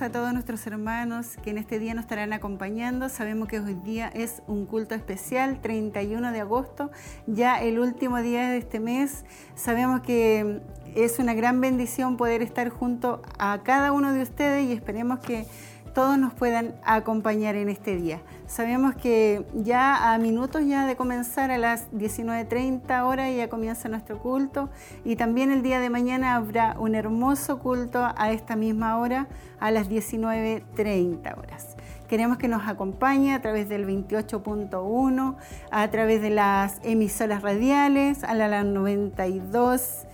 A todos nuestros hermanos que en este día nos estarán acompañando. Sabemos que hoy día es un culto especial, 31 de agosto, ya el último día de este mes. Sabemos que es una gran bendición poder estar junto a cada uno de ustedes y esperemos que todos nos puedan acompañar en este día. Sabemos que ya a minutos ya de comenzar a las 19.30 horas ya comienza nuestro culto y también el día de mañana habrá un hermoso culto a esta misma hora a las 19.30 horas. Queremos que nos acompañe a través del 28.1, a través de las emisoras radiales, a la 92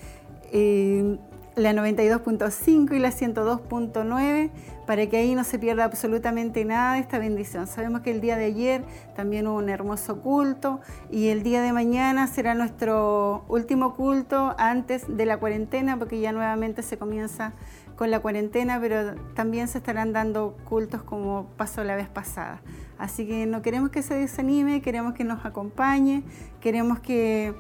la 92.5 y la 102.9 para que ahí no se pierda absolutamente nada de esta bendición. Sabemos que el día de ayer también hubo un hermoso culto y el día de mañana será nuestro último culto antes de la cuarentena porque ya nuevamente se comienza con la cuarentena, pero también se estarán dando cultos como pasó la vez pasada. Así que no queremos que se desanime, queremos que nos acompañe, queremos que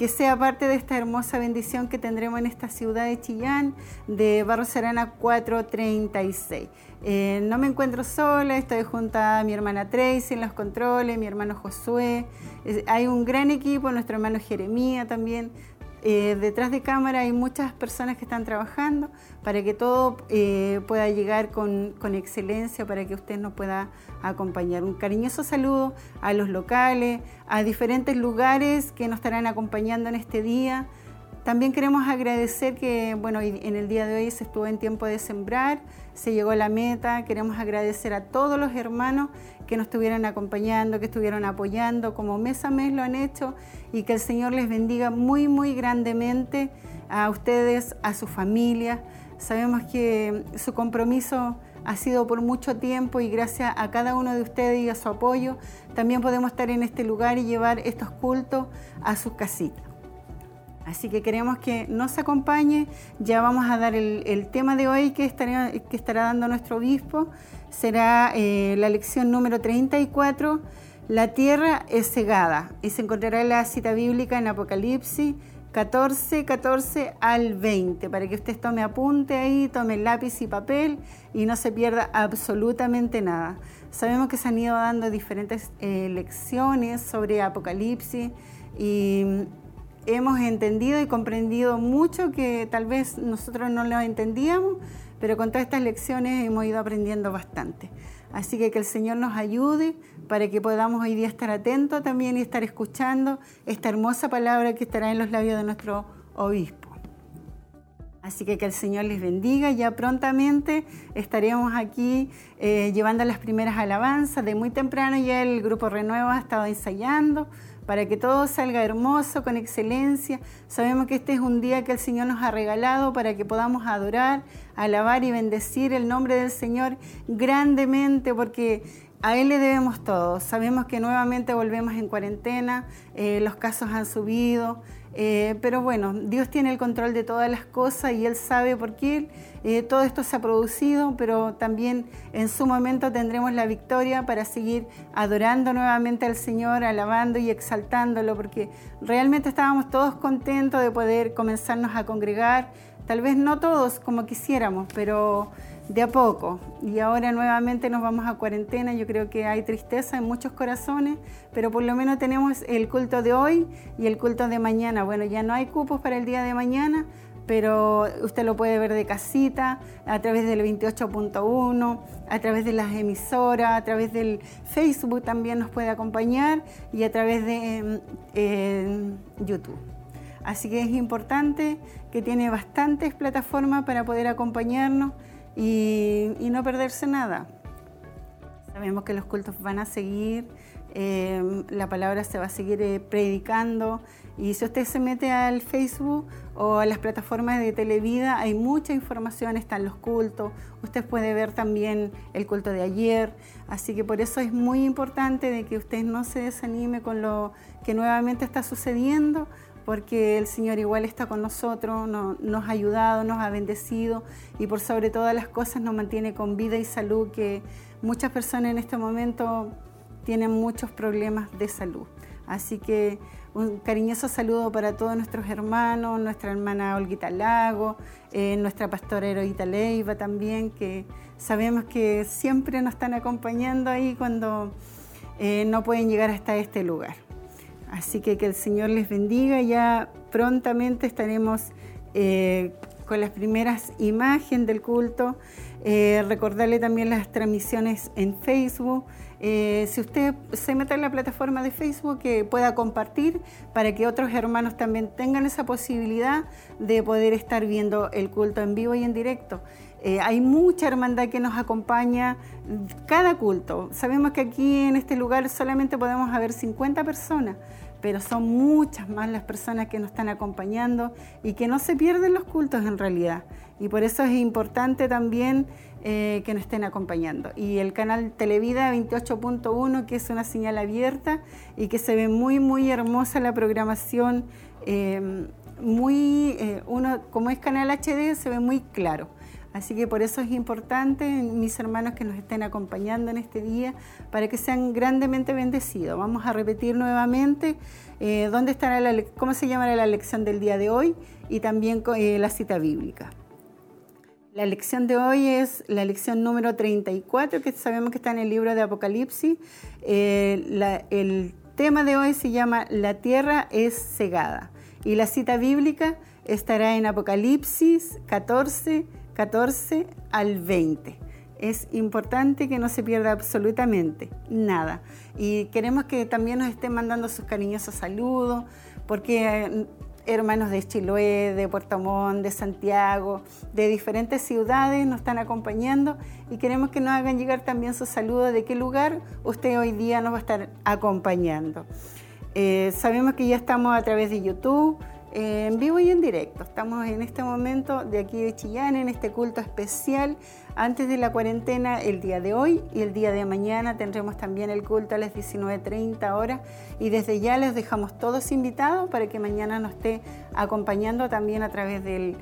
que sea parte de esta hermosa bendición que tendremos en esta ciudad de Chillán, de Barro Serana 436. Eh, no me encuentro sola, estoy junto a mi hermana Tracy en los controles, mi hermano Josué. hay un gran equipo, nuestro hermano Jeremía también. Eh, detrás de cámara hay muchas personas que están trabajando para que todo eh, pueda llegar con, con, excelencia, para que usted nos pueda acompañar. Un cariñoso saludo a los locales, a diferentes lugares que nos estarán acompañando en este día. También queremos agradecer que, bueno, en el día de hoy se estuvo en tiempo de sembrar, se llegó a la meta. Queremos agradecer a todos los hermanos que nos estuvieron acompañando, que estuvieron apoyando, como mes a mes lo han hecho, y que el Señor les bendiga muy, muy grandemente a ustedes, a su familia. Sabemos que su compromiso ha sido por mucho tiempo y gracias a cada uno de ustedes y a su apoyo, también podemos estar en este lugar y llevar estos cultos a sus casitas. Así que queremos que nos acompañe. Ya vamos a dar el, tema de hoy que estará, dando nuestro obispo. Será eh, la lección número 34. La tierra es cegada. Y se encontrará la cita bíblica en Apocalipsis 14, 14 al 20, para que usted tome apunte ahí, tome lápiz y papel y no se pierda absolutamente nada. Sabemos que se han ido dando diferentes eh, lecciones sobre Apocalipsis y hemos entendido y comprendido mucho que tal vez nosotros no lo entendíamos, pero con todas estas lecciones hemos ido aprendiendo bastante. Así que que el Señor nos ayude para que podamos hoy día estar atentos también y estar escuchando esta hermosa palabra que estará en los labios de nuestro obispo. Así que que el Señor les bendiga. Ya prontamente estaremos aquí eh, llevando las primeras alabanzas. De muy temprano ya el grupo Renuevo ha estado ensayando para que todo salga hermoso, con excelencia. Sabemos que este es un día que el Señor nos ha regalado para que podamos adorar, alabar y bendecir el nombre del Señor grandemente, porque a Él le debemos todo. Sabemos que nuevamente volvemos en cuarentena, eh, los casos han subido, eh, pero bueno, Dios tiene el control de todas las cosas y Él sabe por qué eh, todo esto se ha producido, pero también en su momento tendremos la victoria para seguir adorando nuevamente al Señor, alabando y exaltándolo, porque realmente estábamos todos contentos de poder comenzarnos a congregar, tal vez no todos como quisiéramos, pero de a poco. Y ahora nuevamente nos vamos a cuarentena. Yo creo que hay tristeza en muchos corazones, pero por lo menos tenemos el culto de hoy y el culto de mañana. Bueno, ya no hay cupos para el día de mañana, pero usted lo puede ver de casita, a través del 28.1, a través de las emisoras, a través del Facebook también nos puede acompañar y a través de eh, YouTube. Así que es importante que tiene bastantes plataformas para poder acompañarnos y, no perderse nada. Sabemos que los cultos van a seguir, eh, la palabra se va a seguir eh, predicando y si usted se mete al Facebook o a las plataformas de Televida, hay mucha información, están los cultos, usted puede ver también el culto de ayer, así que por eso es muy importante de que usted no se desanime con lo que nuevamente está sucediendo, porque el Señor igual está con nosotros, nos ha ayudado, nos ha bendecido y por sobre todas las cosas nos mantiene con vida y salud, que muchas personas en este momento tienen muchos problemas de salud. Así que un cariñoso saludo para todos nuestros hermanos, nuestra hermana Olguita Lago, eh, nuestra pastora Heroíta Leiva también, que sabemos que siempre nos están acompañando ahí cuando eh, no pueden llegar hasta este lugar. Así que que el Señor les bendiga. Ya prontamente estaremos eh, con las primeras imágenes del culto. recordarle también las transmisiones en Facebook. Eh, si usted se mete en la plataforma de Facebook, que pueda compartir para que otros hermanos también tengan esa posibilidad de poder estar viendo el culto en vivo y en directo. Eh, hay mucha hermandad que nos acompaña cada culto. Sabemos que aquí en este lugar solamente podemos haber 50 personas, pero son muchas más las personas que nos están acompañando y que no se pierden los cultos en realidad. Y por eso es importante también eh, que nos estén acompañando. Y el canal Televida 28.1, que es una señal abierta y que se ve muy, muy hermosa la programación. Eh, muy, eh, uno, como es canal HD, se ve muy claro. Así que por eso es importante, mis hermanos, que nos estén acompañando en este día para que sean grandemente bendecidos. Vamos a repetir nuevamente dónde estará la, cómo se llamará la lección del día de hoy y también la cita bíblica. La lección de hoy es la lección número 34, que sabemos que está en el libro de Apocalipsis. Eh, el tema de hoy se llama La tierra es cegada. Y la cita bíblica estará en Apocalipsis 14, 14 al 20. Es importante que no se pierda absolutamente nada. Y queremos que también nos estén mandando sus cariñosos saludos, porque hermanos de Chiloé, de Puerto Montt, de Santiago, de diferentes ciudades nos están acompañando y queremos que nos hagan llegar también su saludo de qué lugar usted hoy día nos va a estar acompañando. Eh, sabemos que ya estamos a través de YouTube, en vivo y en directo. Estamos en este momento de aquí de Chillán, en este culto especial antes de la cuarentena el día de hoy y el día de mañana tendremos también el culto a las 19.30 horas y desde ya les dejamos todos invitados para que mañana nos esté acompañando también a través del,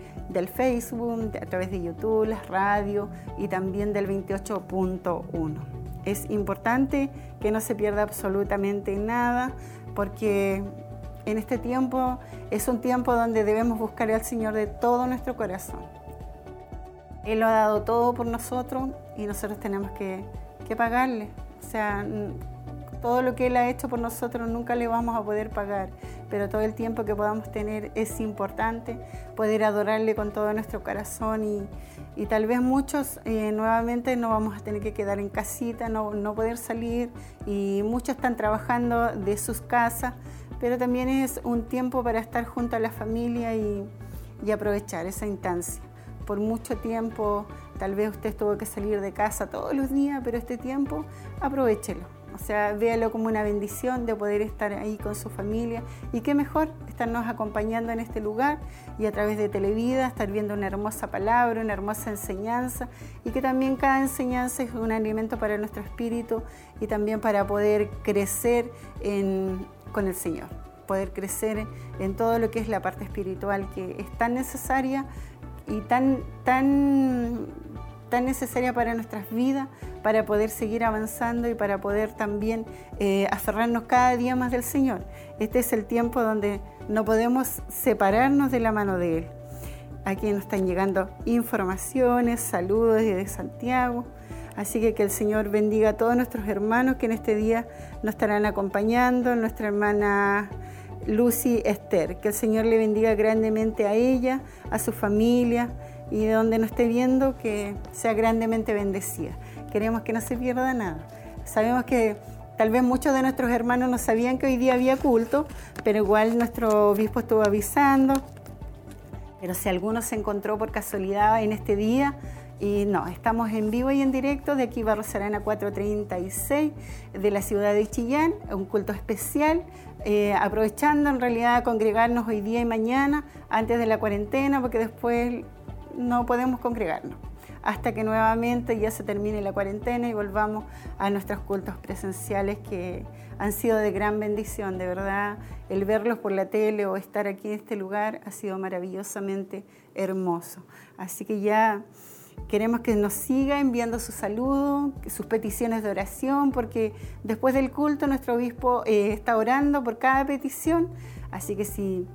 Facebook, a través de YouTube, las radios y también del 28.1. Es importante que no se pierda absolutamente nada porque en este tiempo es un tiempo donde debemos buscar al Señor de todo nuestro corazón. Él lo ha dado todo por nosotros y nosotros tenemos que, pagarle. O sea, todo lo que Él ha hecho por nosotros nunca le vamos a poder pagar, pero todo el tiempo que podamos tener es importante, poder adorarle con todo nuestro corazón y, tal vez muchos eh, nuevamente no vamos a tener que quedar en casita, no, no poder salir y muchos están trabajando de sus casas pero también es un tiempo para estar junto a la familia y, aprovechar esa instancia. Por mucho tiempo, tal vez usted tuvo que salir de casa todos los días, pero este tiempo aprovechelo. O sea, véalo como una bendición de poder estar ahí con su familia. Y qué mejor estarnos acompañando en este lugar y a través de Televida, estar viendo una hermosa palabra, una hermosa enseñanza. Y que también cada enseñanza es un alimento para nuestro espíritu y también para poder crecer en, con el Señor, poder crecer en todo lo que es la parte espiritual que es tan necesaria y tan, tan, tan necesaria para nuestras vidas, para poder seguir avanzando y para poder también eh, aferrarnos cada día más del Señor. Este es el tiempo donde no podemos separarnos de la mano de Él. Aquí nos están llegando informaciones, saludos desde Santiago. Así que que el Señor bendiga a todos nuestros hermanos que en este día nos estarán acompañando, nuestra hermana Lucy Esther. Que el Señor le bendiga grandemente a ella, a su familia y de donde nos esté viendo, que sea grandemente bendecida. Queremos que no se pierda nada. Sabemos que tal vez muchos de nuestros hermanos no sabían que hoy día había culto, pero igual nuestro obispo estuvo avisando. Pero si alguno se encontró por casualidad en este día, y no, estamos en vivo y en directo de aquí Barros Arana 436 de la ciudad de Chillán, un culto especial, eh, aprovechando en realidad congregarnos hoy día y mañana antes de la cuarentena, porque después no podemos congregarnos hasta que nuevamente ya se termine la cuarentena y volvamos a nuestros cultos presenciales que han sido de gran bendición, de verdad. El verlos por la tele o estar aquí en este lugar ha sido maravillosamente hermoso. Así que ya Queremos que nos siga enviando su saludo, sus peticiones de oración, porque después del culto nuestro obispo eh, está orando por cada petición. Así que si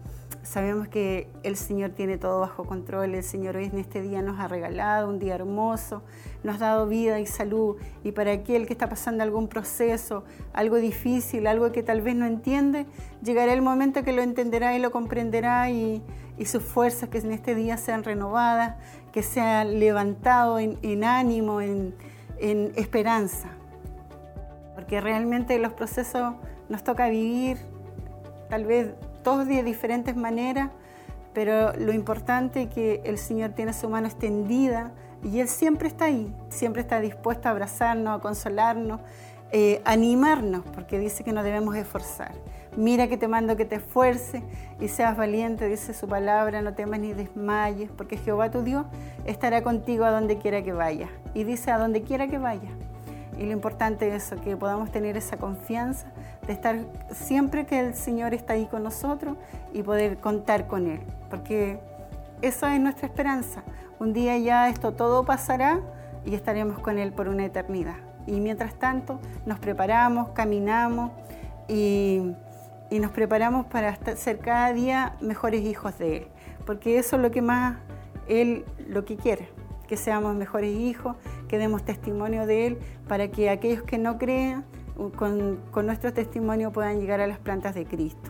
sabemos que el Señor tiene todo bajo control, el Señor hoy en este día nos ha regalado un día hermoso, nos ha dado vida y salud. Y para aquel que está pasando algún proceso, algo difícil, algo que tal vez no entiende, llegará el momento que lo entenderá y lo comprenderá y, sus fuerzas que en este día sean renovadas que se ha levantado en, ánimo, en, esperanza. Porque realmente los procesos nos toca vivir tal vez todos de diferentes maneras, pero lo importante es que el Señor tiene su mano extendida y Él siempre está ahí, siempre está dispuesto a abrazarnos, a consolarnos, eh, animarnos, porque dice que nos debemos esforzar. Mira que te mando que te esfuerces y seas valiente, dice su palabra, no temas ni desmayes, porque Jehová tu Dios estará contigo a donde quiera que vayas. Y dice a donde quiera que vayas. Y lo importante es eso, que podamos tener esa confianza de estar siempre que el Señor está ahí con nosotros y poder contar con Él, porque eso es nuestra esperanza. Un día ya esto todo pasará y estaremos con Él por una eternidad. Y mientras tanto nos preparamos, caminamos y y nos preparamos para ser cada día mejores hijos de Él, porque eso es lo que más Él lo que quiere, que seamos mejores hijos, que demos testimonio de Él, para que aquellos que no crean, con, con nuestro testimonio puedan llegar a las plantas de Cristo.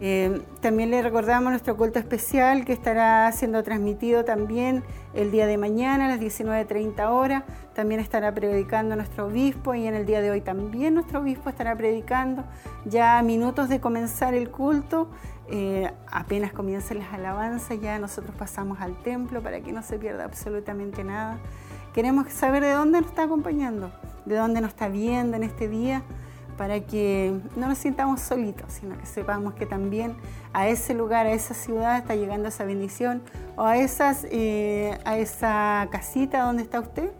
Eh, también le recordamos nuestro culto especial que estará siendo transmitido también el día de mañana a las 19.30 horas. También estará predicando nuestro obispo y en el día de hoy también nuestro obispo estará predicando. Ya a minutos de comenzar el culto, eh, apenas comiencen las alabanzas, ya nosotros pasamos al templo para que no se pierda absolutamente nada. Queremos saber de dónde nos está acompañando, de dónde nos está viendo en este día para que no nos sintamos solitos, sino que sepamos que también a ese lugar, a esa ciudad está llegando esa bendición o a, esas, eh, a esa casita donde está usted.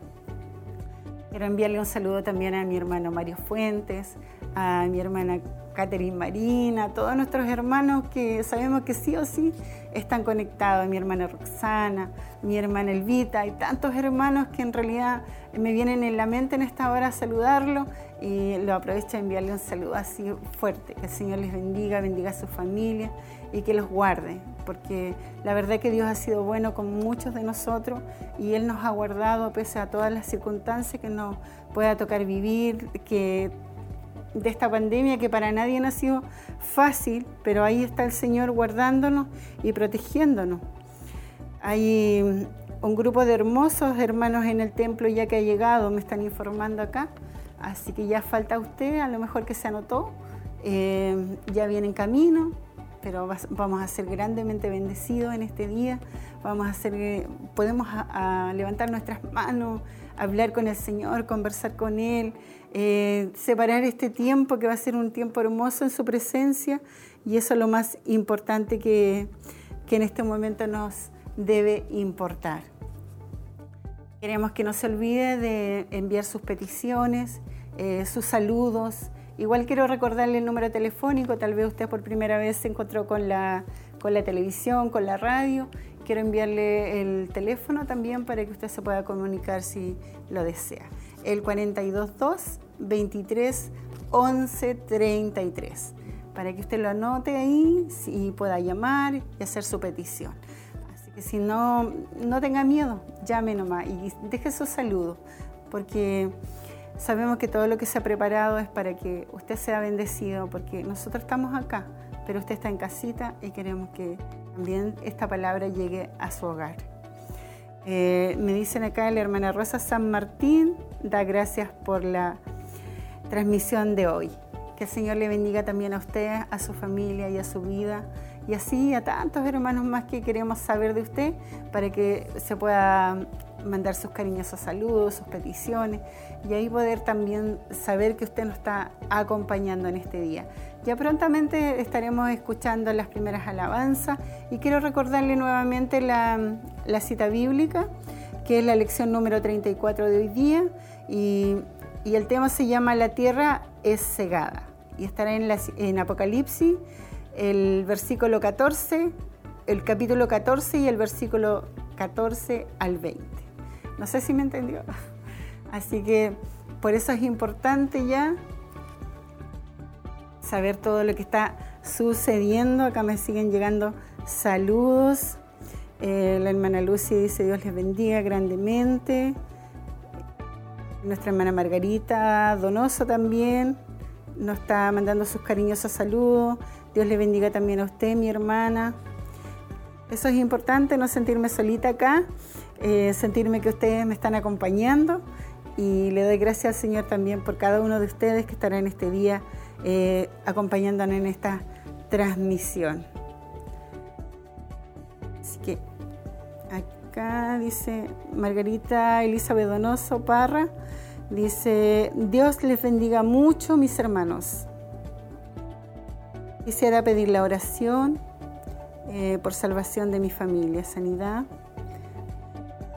Quiero enviarle un saludo también a mi hermano Mario Fuentes, a mi hermana Catherine Marina, todos nuestros hermanos que sabemos que sí o sí están conectados, mi hermana Roxana, mi hermana Elvita, y tantos hermanos que en realidad me vienen en la mente en esta hora a saludarlo y lo aprovecho a enviarle un saludo así fuerte, que el Señor les bendiga, bendiga a su familia y que los guarde, porque la verdad que Dios ha sido bueno con muchos de nosotros y Él nos ha guardado pese a todas las circunstancias que nos pueda tocar vivir, que de esta pandemia que para nadie ha sido fácil, pero ahí está el Señor guardándonos y protegiéndonos. Hay un grupo de hermosos hermanos en el templo ya que ha llegado, me están informando acá, así que ya falta usted, a lo mejor que se anotó, eh, ya viene en camino, pero vamos a ser grandemente bendecidos en este día, vamos a ser, podemos levantar nuestras manos, hablar con el Señor, conversar con Él, eh, separar este tiempo que va a ser un tiempo hermoso en su presencia y eso es lo más importante que, en este momento nos debe importar. Queremos que no se olvide de enviar sus peticiones, eh, sus saludos. Igual quiero recordarle el número telefónico, tal vez usted por primera vez se encontró con la, con la televisión, con la radio. Quiero enviarle el teléfono también para que usted se pueda comunicar si lo desea. El 422 23 11 33 para que usted lo anote ahí y pueda llamar y hacer su petición. Así que si no, no tenga miedo, llame nomás y deje su saludo, porque sabemos que todo lo que se ha preparado es para que usted sea bendecido, porque nosotros estamos acá, pero usted está en casita y queremos que también esta palabra llegue a su hogar. Eh, me dicen acá la hermana Rosa San Martín, da gracias por la transmisión de hoy. Que el Señor le bendiga también a usted, a su familia y a su vida. Y así a tantos hermanos más que queremos saber de usted para que se pueda mandar sus cariñosos saludos, sus peticiones y ahí poder también saber que usted nos está acompañando en este día. Ya prontamente estaremos escuchando las primeras alabanzas y quiero recordarle nuevamente la, la cita bíblica, que es la lección número 34 de hoy día y el tema se llama La tierra es cegada y estará en, en Apocalipsis el versículo 14, el capítulo 14 y el versículo 14 al 20. No sé si me entendió. Así que por eso es importante ya saber todo lo que está sucediendo. Acá me siguen llegando saludos. Eh, la hermana Lucy dice Dios les bendiga grandemente. Nuestra hermana Margarita Donoso también nos está mandando sus cariñosos saludos. Dios le bendiga también a usted, mi hermana. Eso es importante, no sentirme solita acá, eh, sentirme que ustedes me están acompañando y le doy gracias al Señor también por cada uno de ustedes que estarán este día eh, acompañándonos en esta transmisión. Así que acá dice Margarita Elizabeth Donoso Parra, dice, Dios les bendiga mucho mis hermanos. Quisiera pedir la oración eh, por salvación de mi familia, sanidad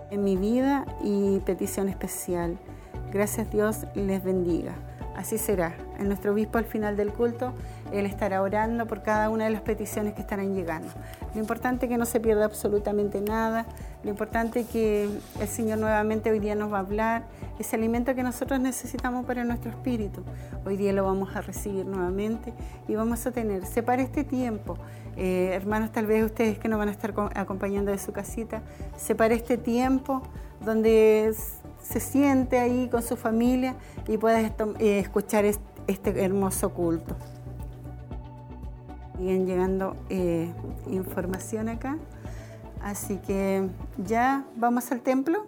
en mi vida y petición especial. Gracias Dios les bendiga. Así será. En nuestro obispo al final del culto, él estará orando por cada una de las peticiones que estarán llegando. Lo importante es que no se pierda absolutamente nada. Lo importante es que el Señor nuevamente hoy día nos va a hablar. Ese alimento que nosotros necesitamos para nuestro espíritu. Hoy día lo vamos a recibir nuevamente y vamos a tener. Separe este tiempo. Eh, hermanos, tal vez ustedes que nos van a estar acompañando de su casita, separe este tiempo donde se siente ahí con su familia y puedes eh, escuchar este hermoso culto. Siguen llegando eh, información acá. Así que ya vamos al templo.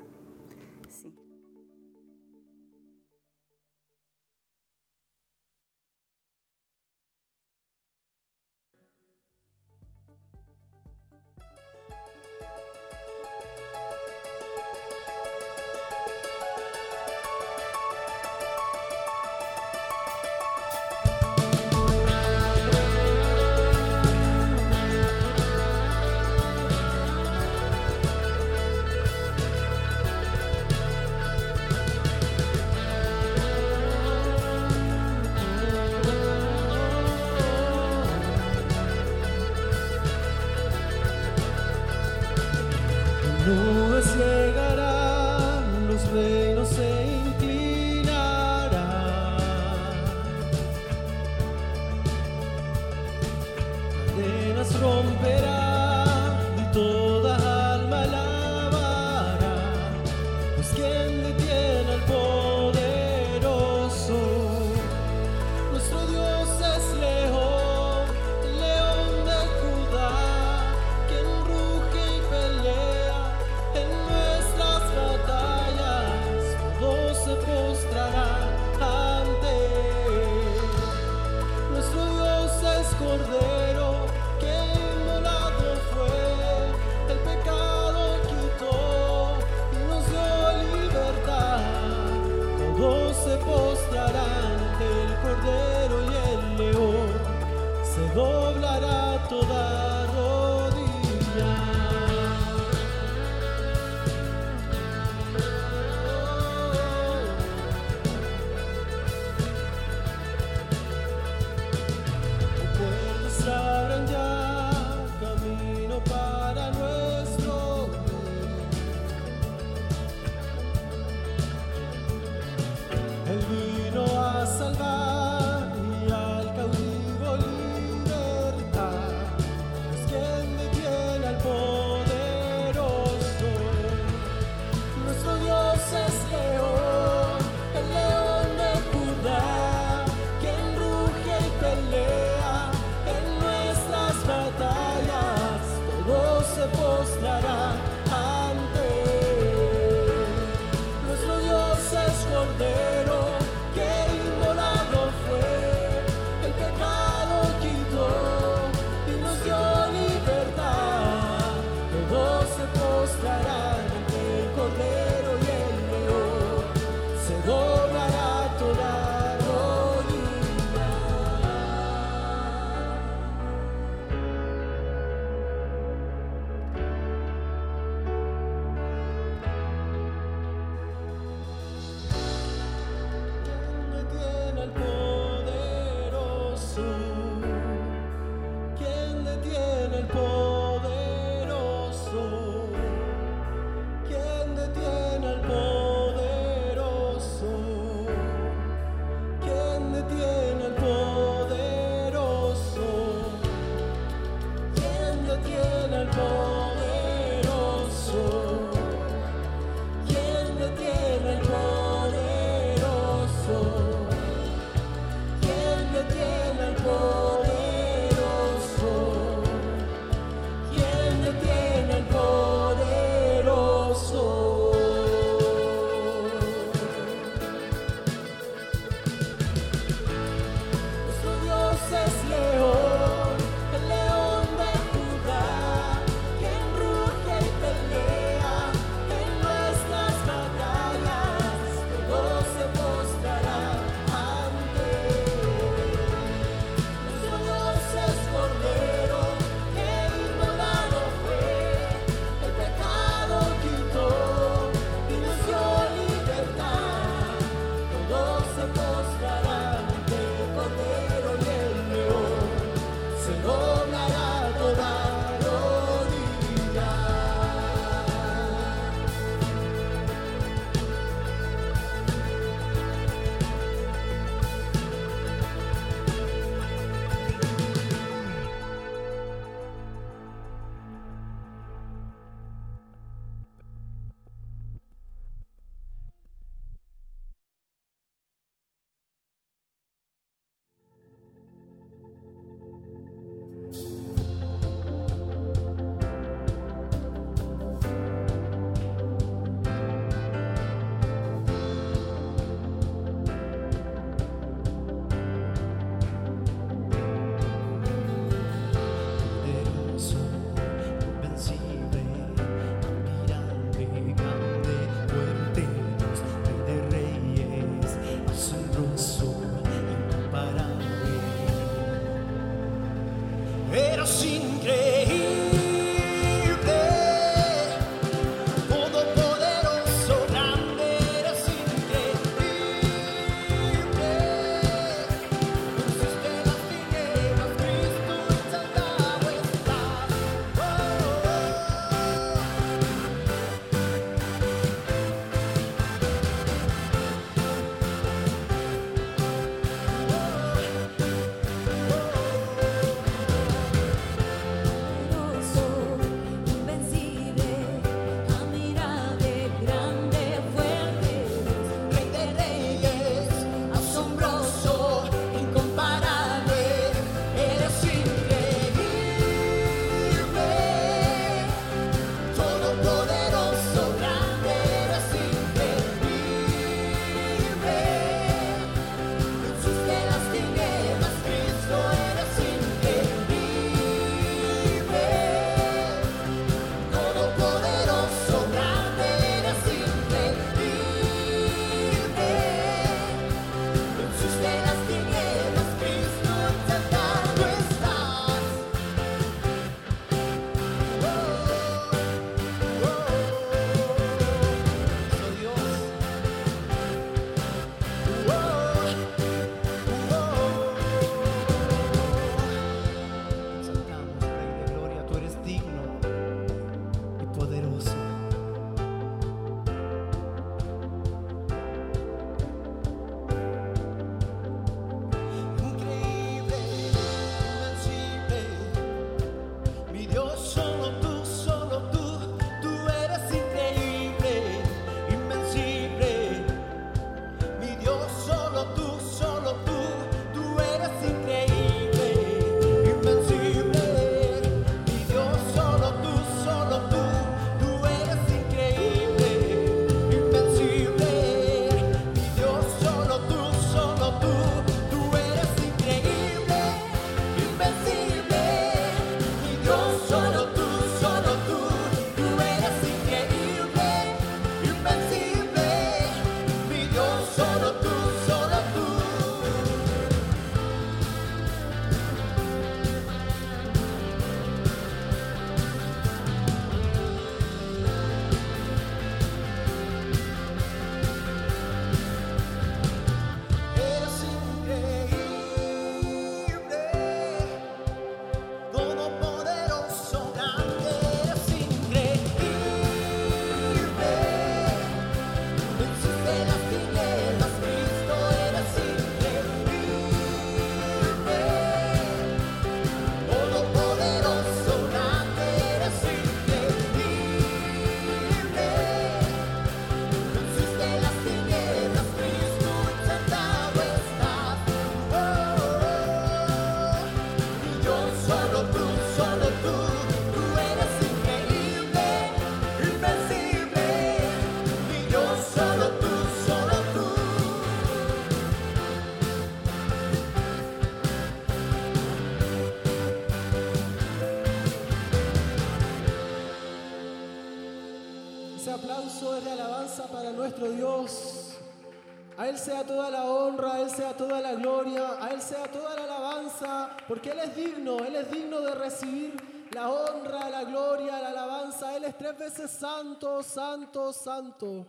A Él sea toda la honra, a Él sea toda la gloria, a Él sea toda la alabanza, porque Él es digno, Él es digno de recibir la honra, la gloria, la alabanza. Él es tres veces santo, santo, santo.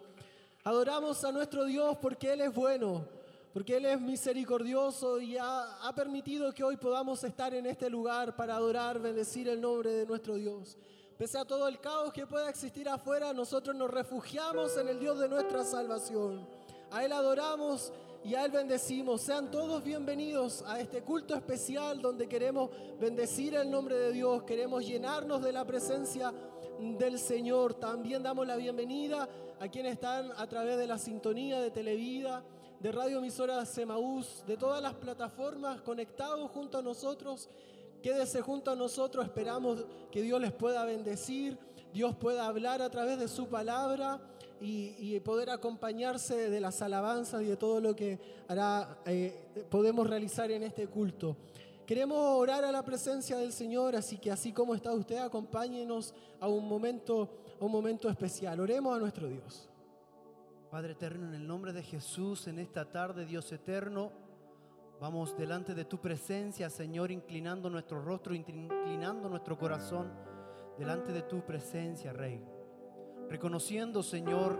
Adoramos a nuestro Dios porque Él es bueno, porque Él es misericordioso y ha, ha permitido que hoy podamos estar en este lugar para adorar, bendecir el nombre de nuestro Dios. Pese a todo el caos que pueda existir afuera, nosotros nos refugiamos en el Dios de nuestra salvación. A Él adoramos y a Él bendecimos. Sean todos bienvenidos a este culto especial donde queremos bendecir el nombre de Dios, queremos llenarnos de la presencia del Señor. También damos la bienvenida a quienes están a través de la sintonía de Televida, de Radio Emisora Semaús, de todas las plataformas conectados junto a nosotros. Quédese junto a nosotros, esperamos que Dios les pueda bendecir, Dios pueda hablar a través de su palabra y, poder acompañarse de las alabanzas y de todo lo que hará, eh, podemos realizar en este culto. Queremos orar a la presencia del Señor, así que así como está usted, acompáñenos a un momento, a un momento especial. Oremos a nuestro Dios. Padre eterno, en el nombre de Jesús, en esta tarde, Dios eterno, vamos delante de tu presencia, Señor, inclinando nuestro rostro, inclinando nuestro corazón delante de tu presencia, Rey. Reconociendo, Señor,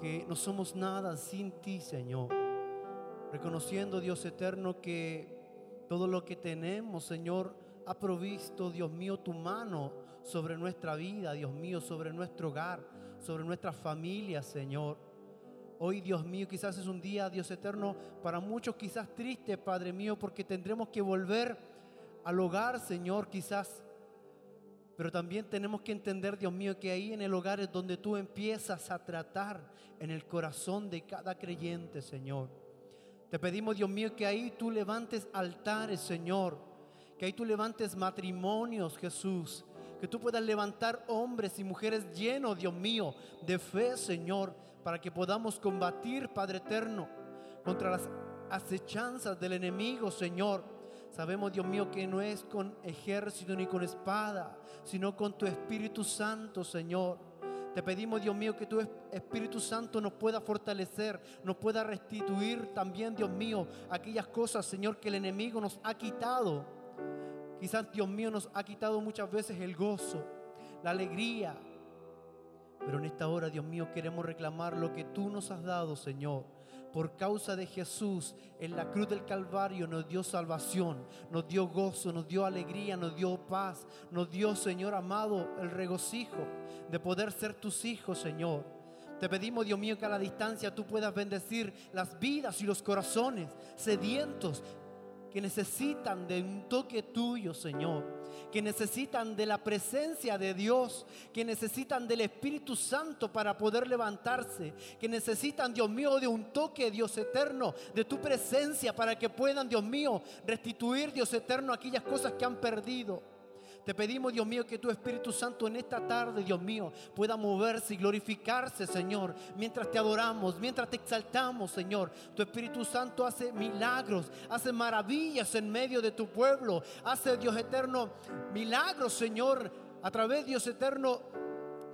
que no somos nada sin ti, Señor. Reconociendo, Dios eterno, que todo lo que tenemos, Señor, ha provisto, Dios mío, tu mano sobre nuestra vida, Dios mío, sobre nuestro hogar, sobre nuestra familia, Señor. Hoy, Dios mío, quizás es un día, Dios eterno, para muchos quizás triste, Padre mío, porque tendremos que volver al hogar, Señor, quizás. Pero también tenemos que entender, Dios mío, que ahí en el hogar es donde tú empiezas a tratar en el corazón de cada creyente, Señor. Te pedimos, Dios mío, que ahí tú levantes altares, Señor. Que ahí tú levantes matrimonios, Jesús. Que tú puedas levantar hombres y mujeres llenos, Dios mío, de fe, Señor, para que podamos combatir, Padre eterno, contra las acechanzas del enemigo, Señor. Sabemos, Dios mío, que no es con ejército ni con espada, sino con tu Espíritu Santo, Señor. Te pedimos, Dios mío, que tu Espíritu Santo nos pueda fortalecer, nos pueda restituir también, Dios mío, aquellas cosas, Señor, que el enemigo nos ha quitado. Quizás, Dios mío, nos ha quitado muchas veces el gozo, la alegría. Pero en esta hora, Dios mío, queremos reclamar lo que tú nos has dado, Señor por causa de Jesús en la cruz del Calvario nos dio salvación, nos dio gozo, nos dio alegría, nos dio paz, nos dio, Señor amado, el regocijo de poder ser tus hijos, Señor. Te pedimos, Dios mío, que a la distancia tú puedas bendecir las vidas y los corazones sedientos que necesitan de un toque tuyo, Señor, que necesitan de la presencia de Dios, que necesitan del Espíritu Santo para poder levantarse, que necesitan, Dios mío, de un toque, Dios eterno, de tu presencia para que puedan, Dios mío, restituir, Dios eterno, aquellas cosas que han perdido. Te pedimos, Dios mío, que tu Espíritu Santo en esta tarde, Dios mío, pueda moverse y glorificarse, Señor, mientras te adoramos, mientras te exaltamos, Señor. Tu Espíritu Santo hace milagros, hace maravillas en medio de tu pueblo, hace, Dios eterno, milagros, Señor, a través, Dios eterno,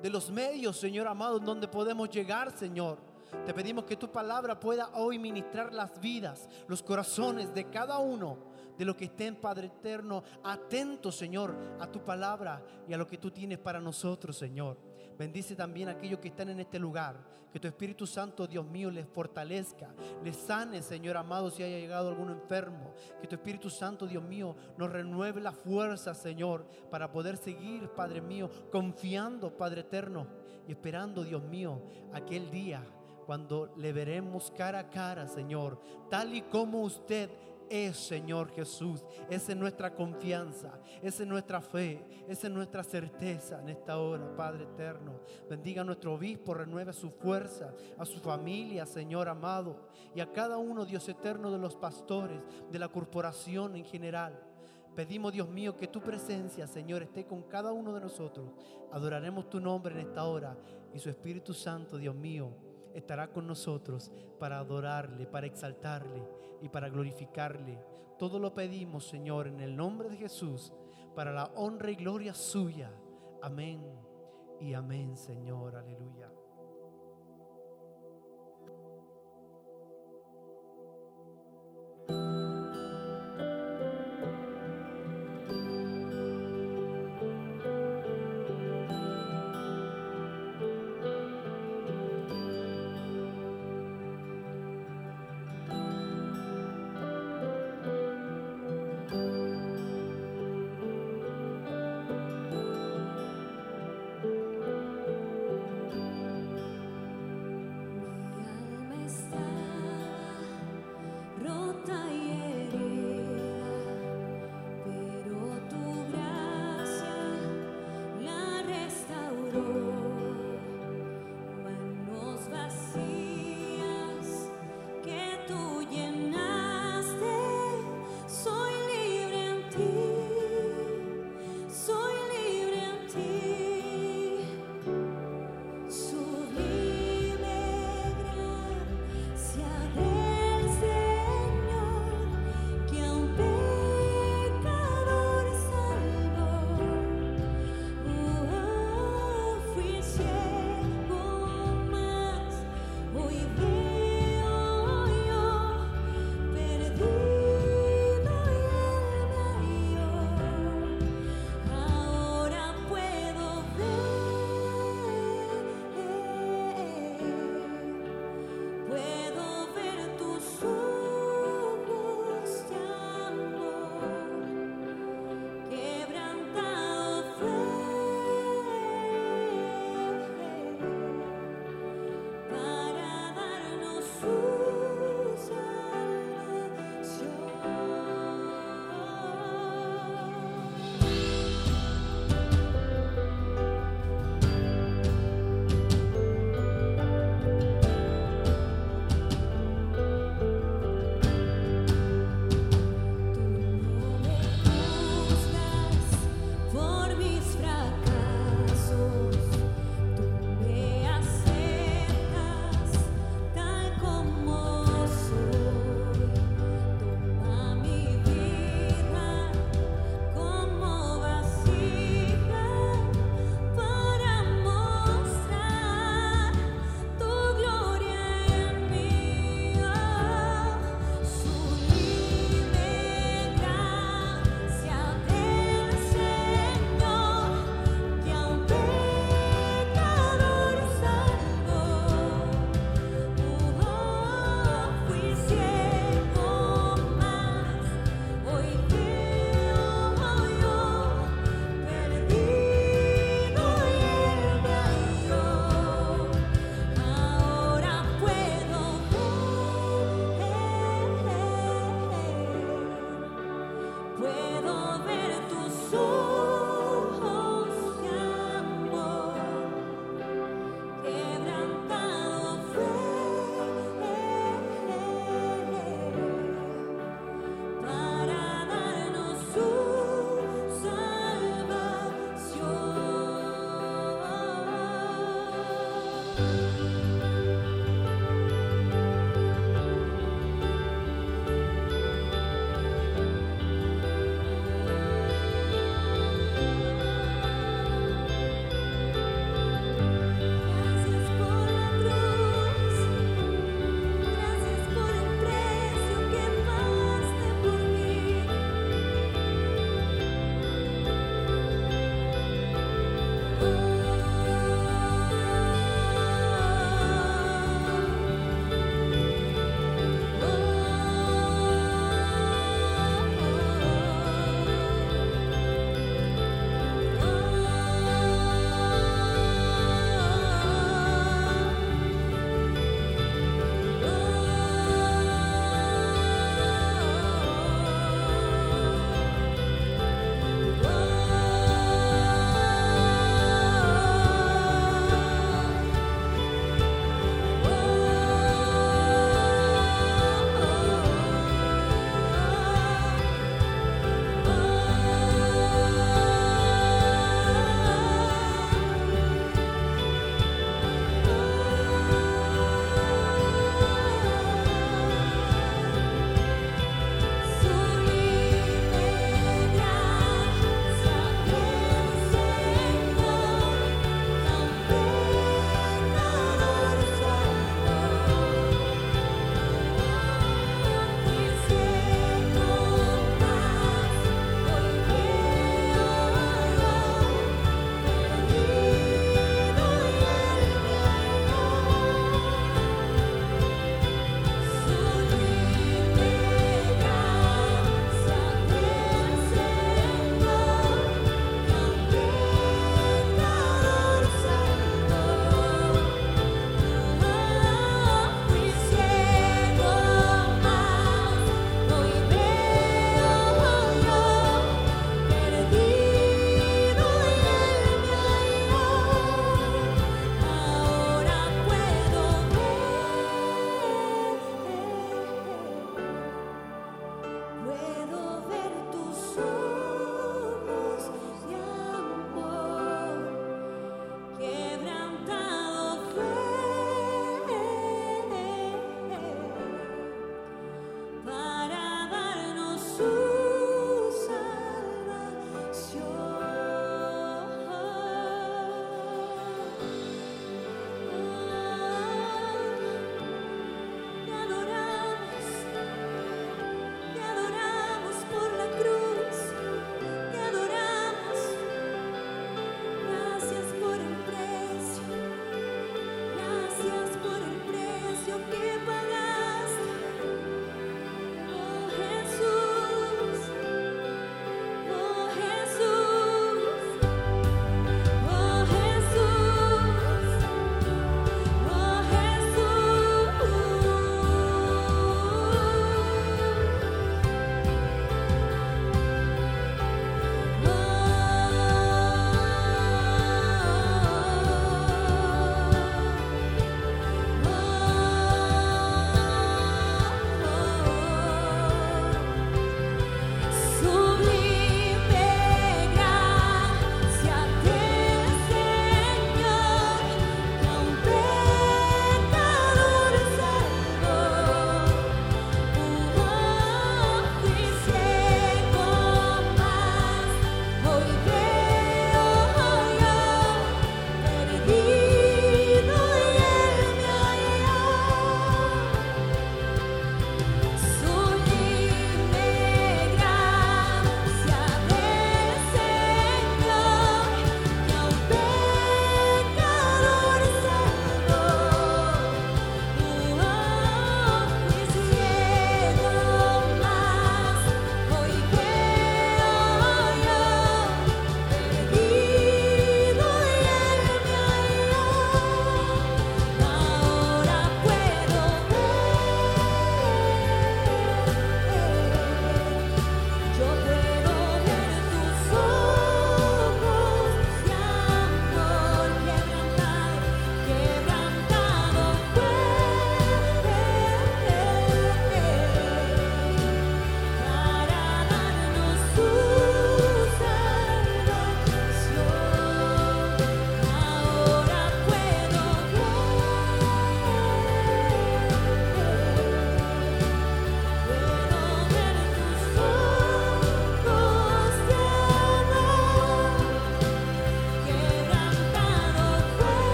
de los medios, Señor amado, en donde podemos llegar, Señor. Te pedimos que tu palabra pueda hoy ministrar las vidas, los corazones de cada uno de lo que estén, Padre eterno, atentos, Señor, a tu palabra y a lo que tú tienes para nosotros, Señor. Bendice también a aquellos que están en este lugar. Que tu Espíritu Santo, Dios mío, les fortalezca, les sane, Señor amado, si haya llegado alguno enfermo. Que tu Espíritu Santo, Dios mío, nos renueve la fuerza, Señor, para poder seguir, Padre mío, confiando, Padre eterno, y esperando, Dios mío, aquel día cuando le veremos cara a cara, Señor, tal y como usted es, Señor Jesús. Esa es nuestra confianza, esa es nuestra fe, esa es nuestra certeza en esta hora, Padre eterno. Bendiga a nuestro obispo, renueve su fuerza, a su familia, Señor amado, y a cada uno, Dios eterno, de los pastores, de la corporación en general. Pedimos, Dios mío, que tu presencia, Señor, esté con cada uno de nosotros. Adoraremos tu nombre en esta hora y su Espíritu Santo, Dios mío estará con nosotros para adorarle, para exaltarle y para glorificarle. Todo lo pedimos, Señor, en el nombre de Jesús, para la honra y gloria suya. Amén y amén, Señor. Aleluya.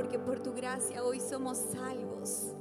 porque por tu gracia hoy somos salvos.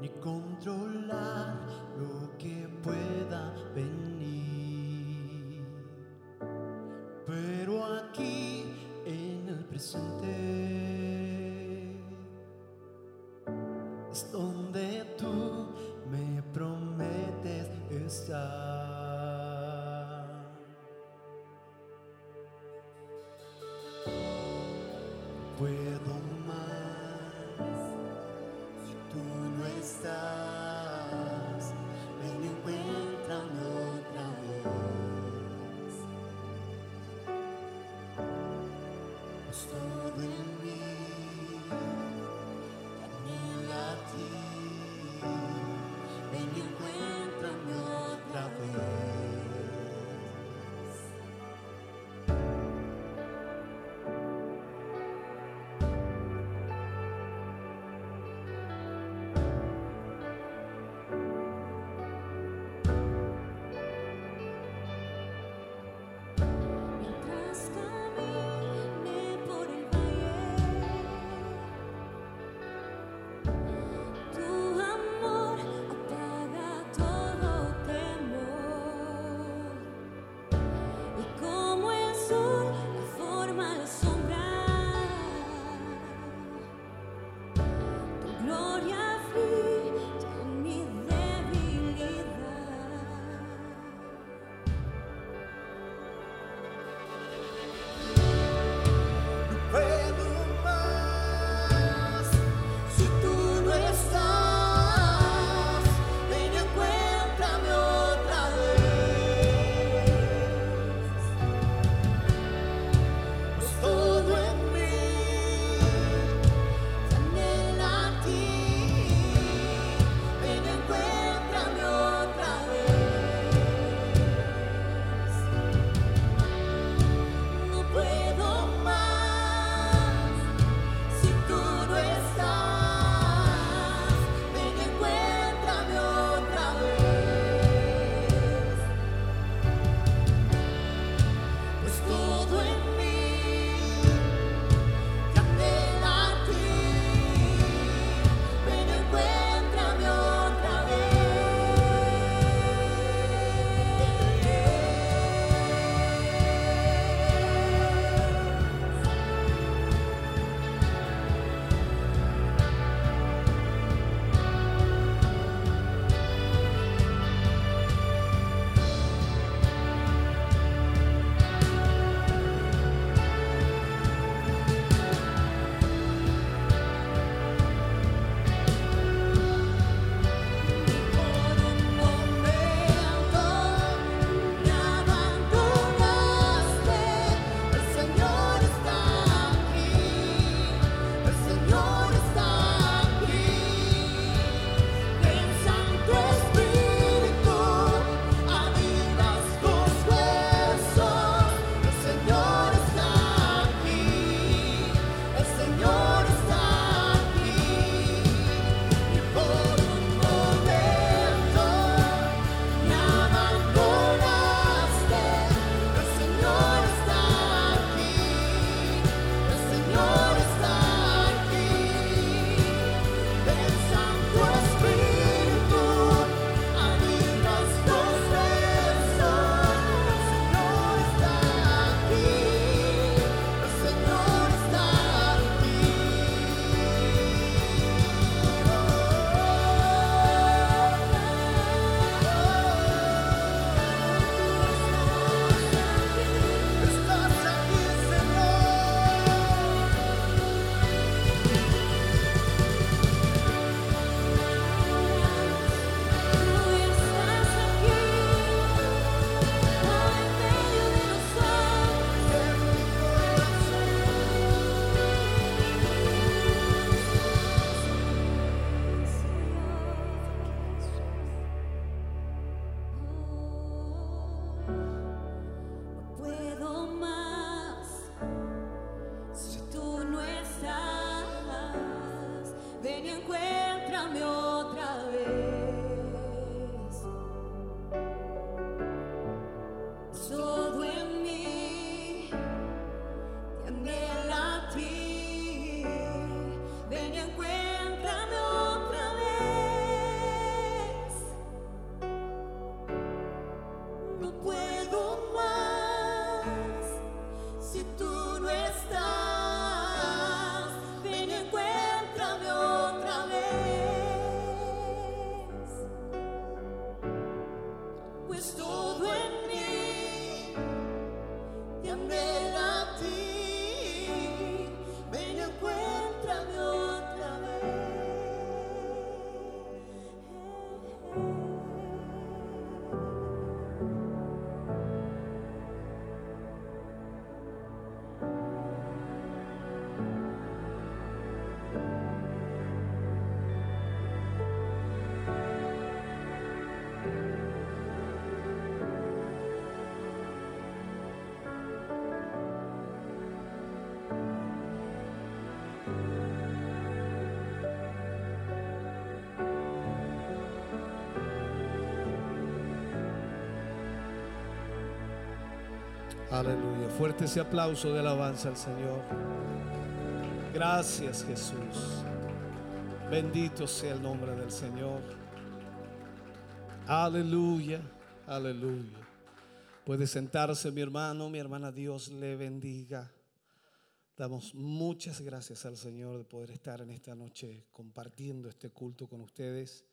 ni controlar lo que With the Aleluya. Fuerte ese aplauso de alabanza al Señor. Gracias Jesús. Bendito sea el nombre del Señor. Aleluya. Aleluya. Puede sentarse mi hermano, mi hermana. Dios le bendiga. Damos muchas gracias al Señor de poder estar en esta noche compartiendo este culto con ustedes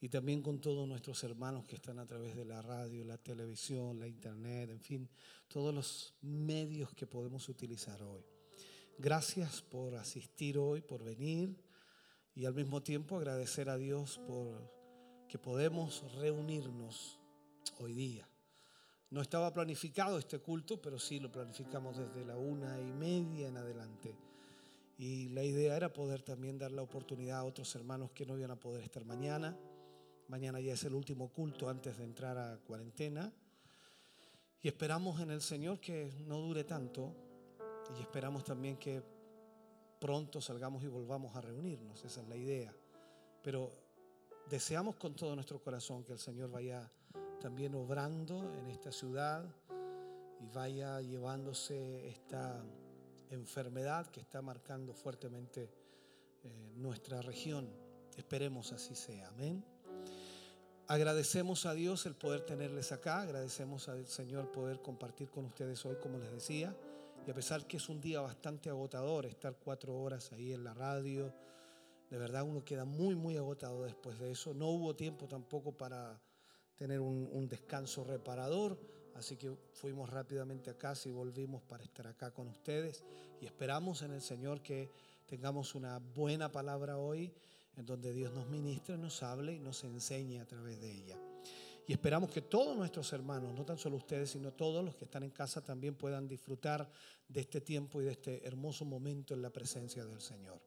y también con todos nuestros hermanos que están a través de la radio, la televisión, la internet, en fin, todos los medios que podemos utilizar hoy. Gracias por asistir hoy, por venir y al mismo tiempo agradecer a Dios por que podemos reunirnos hoy día. No estaba planificado este culto, pero sí lo planificamos desde la una y media en adelante. Y la idea era poder también dar la oportunidad a otros hermanos que no iban a poder estar mañana Mañana ya es el último culto antes de entrar a cuarentena. Y esperamos en el Señor que no dure tanto. Y esperamos también que pronto salgamos y volvamos a reunirnos. Esa es la idea. Pero deseamos con todo nuestro corazón que el Señor vaya también obrando en esta ciudad y vaya llevándose esta enfermedad que está marcando fuertemente eh, nuestra región. Esperemos así sea. Amén. Agradecemos a Dios el poder tenerles acá, agradecemos al Señor poder compartir con ustedes hoy, como les decía, y a pesar que es un día bastante agotador estar cuatro horas ahí en la radio, de verdad uno queda muy, muy agotado después de eso. No hubo tiempo tampoco para tener un, un descanso reparador, así que fuimos rápidamente a casa y volvimos para estar acá con ustedes. Y esperamos en el Señor que tengamos una buena palabra hoy en donde Dios nos ministra, nos hable y nos enseñe a través de ella. Y esperamos que todos nuestros hermanos, no tan solo ustedes, sino todos los que están en casa también puedan disfrutar de este tiempo y de este hermoso momento en la presencia del Señor.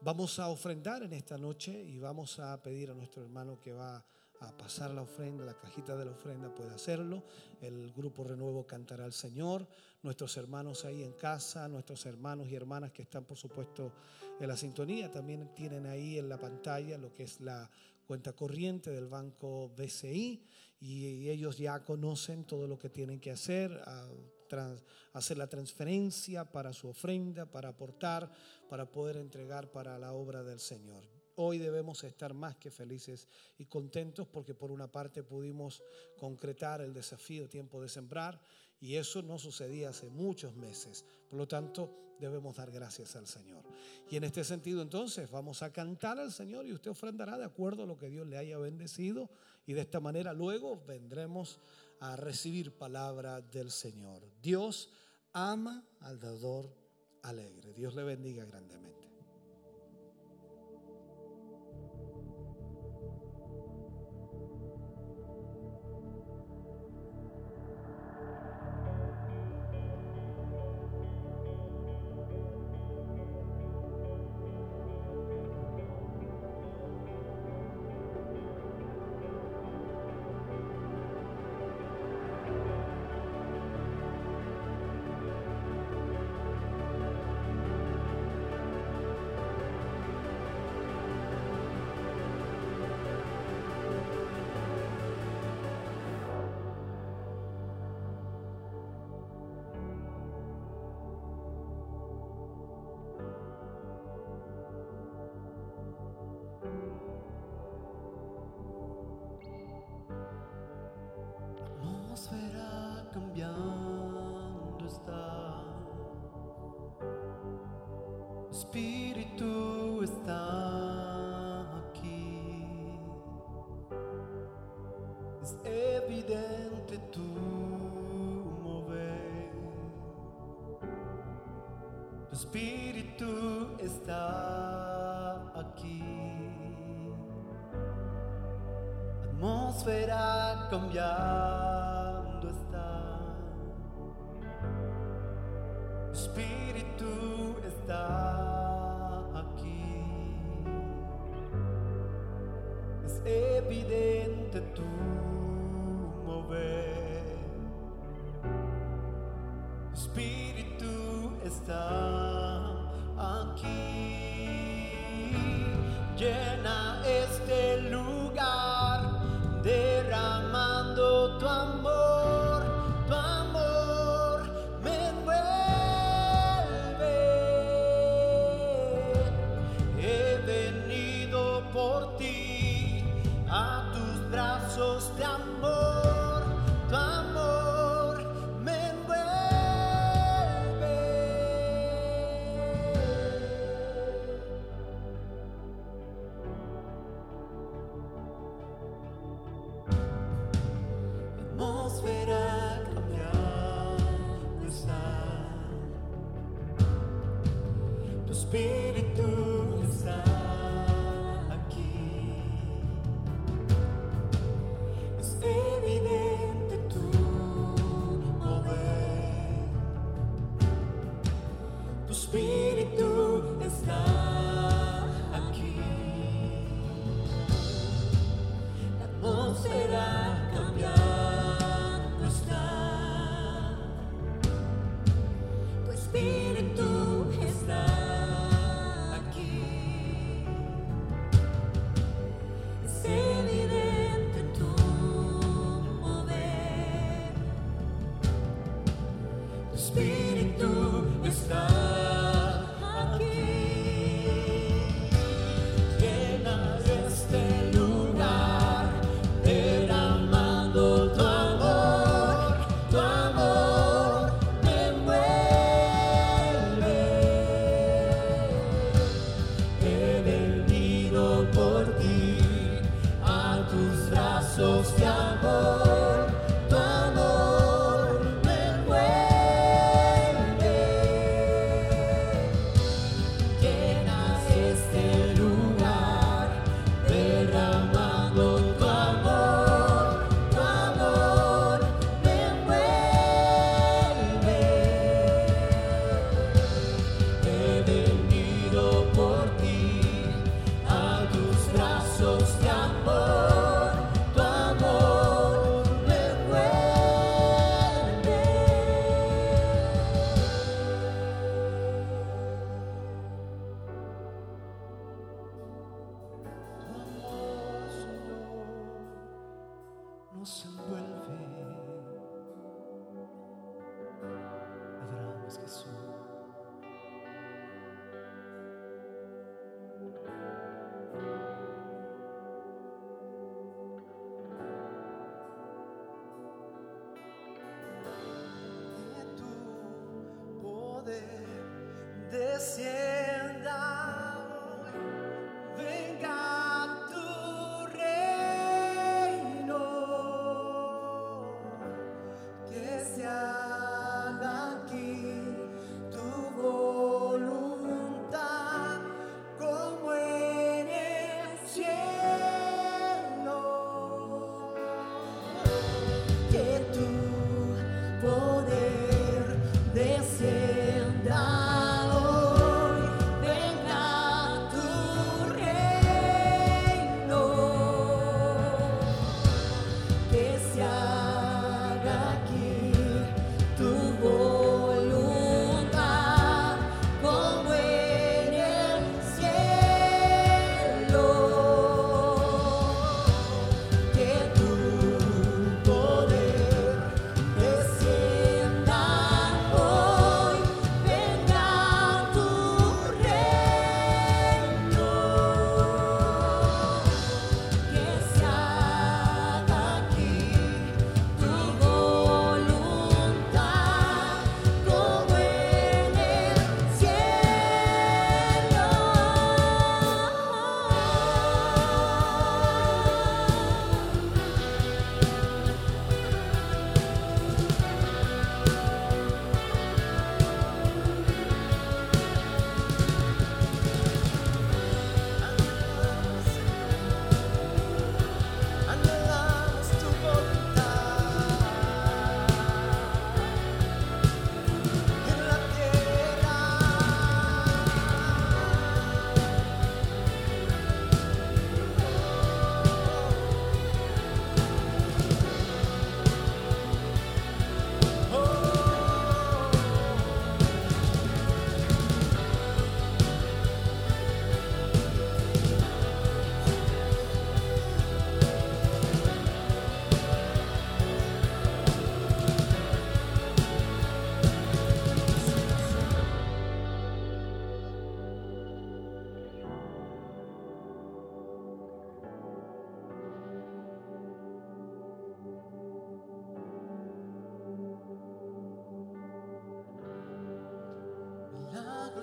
Vamos a ofrendar en esta noche y vamos a pedir a nuestro hermano que va a pasar la ofrenda, la cajita de la ofrenda puede hacerlo. El grupo Renuevo cantará al Señor. Nuestros hermanos ahí en casa, nuestros hermanos y hermanas que están por supuesto en la sintonía, también tienen ahí en la pantalla lo que es la cuenta corriente del banco BCI y ellos ya conocen todo lo que tienen que hacer, hacer la transferencia para su ofrenda, para aportar, para poder entregar para la obra del Señor. Hoy debemos estar más que felices y contentos porque por una parte pudimos concretar el desafío tiempo de sembrar y eso no sucedía hace muchos meses. Por lo tanto, debemos dar gracias al Señor. Y en este sentido entonces vamos a cantar al Señor y usted ofrendará de acuerdo a lo que Dios le haya bendecido y de esta manera luego vendremos a recibir palabra del Señor. Dios ama al dador alegre. Dios le bendiga grandemente. công giáo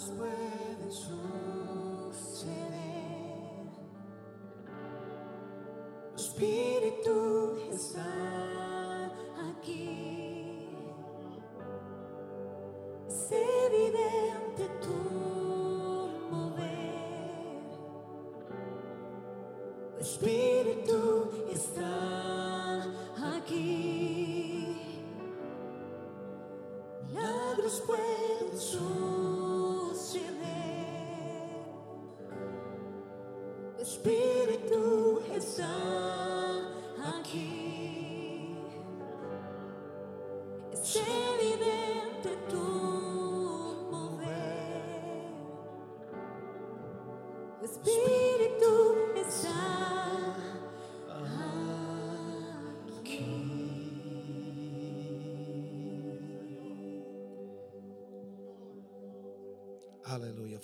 pueden. Espíritu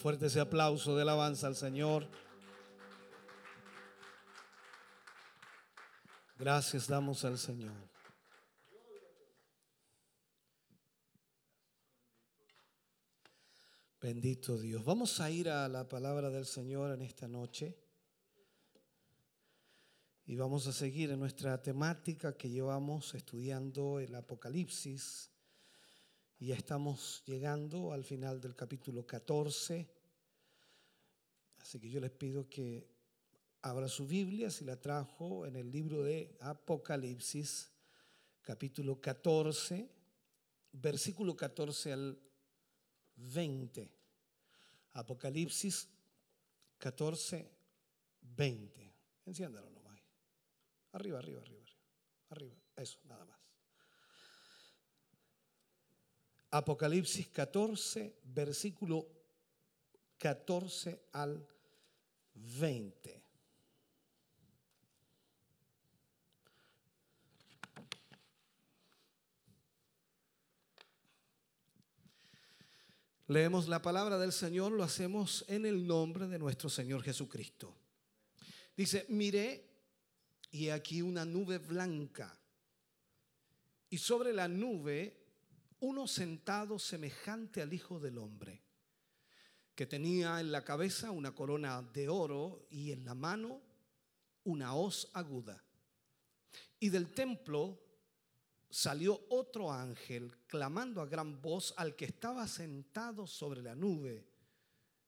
Fuerte ese aplauso de alabanza al Señor. Gracias damos al Señor. Bendito Dios. Vamos a ir a la palabra del Señor en esta noche. Y vamos a seguir en nuestra temática que llevamos estudiando el Apocalipsis. Y ya estamos llegando al final del capítulo 14. Así que yo les pido que abra su Biblia, si la trajo, en el libro de Apocalipsis, capítulo 14, versículo 14 al 20. Apocalipsis 14, 20. Enciéndalo nomás. Arriba, arriba, arriba, arriba. Arriba. Eso, nada más. Apocalipsis 14, versículo 14 al 20. Leemos la palabra del Señor, lo hacemos en el nombre de nuestro Señor Jesucristo. Dice, miré y aquí una nube blanca y sobre la nube uno sentado semejante al Hijo del Hombre, que tenía en la cabeza una corona de oro y en la mano una hoz aguda. Y del templo salió otro ángel clamando a gran voz al que estaba sentado sobre la nube,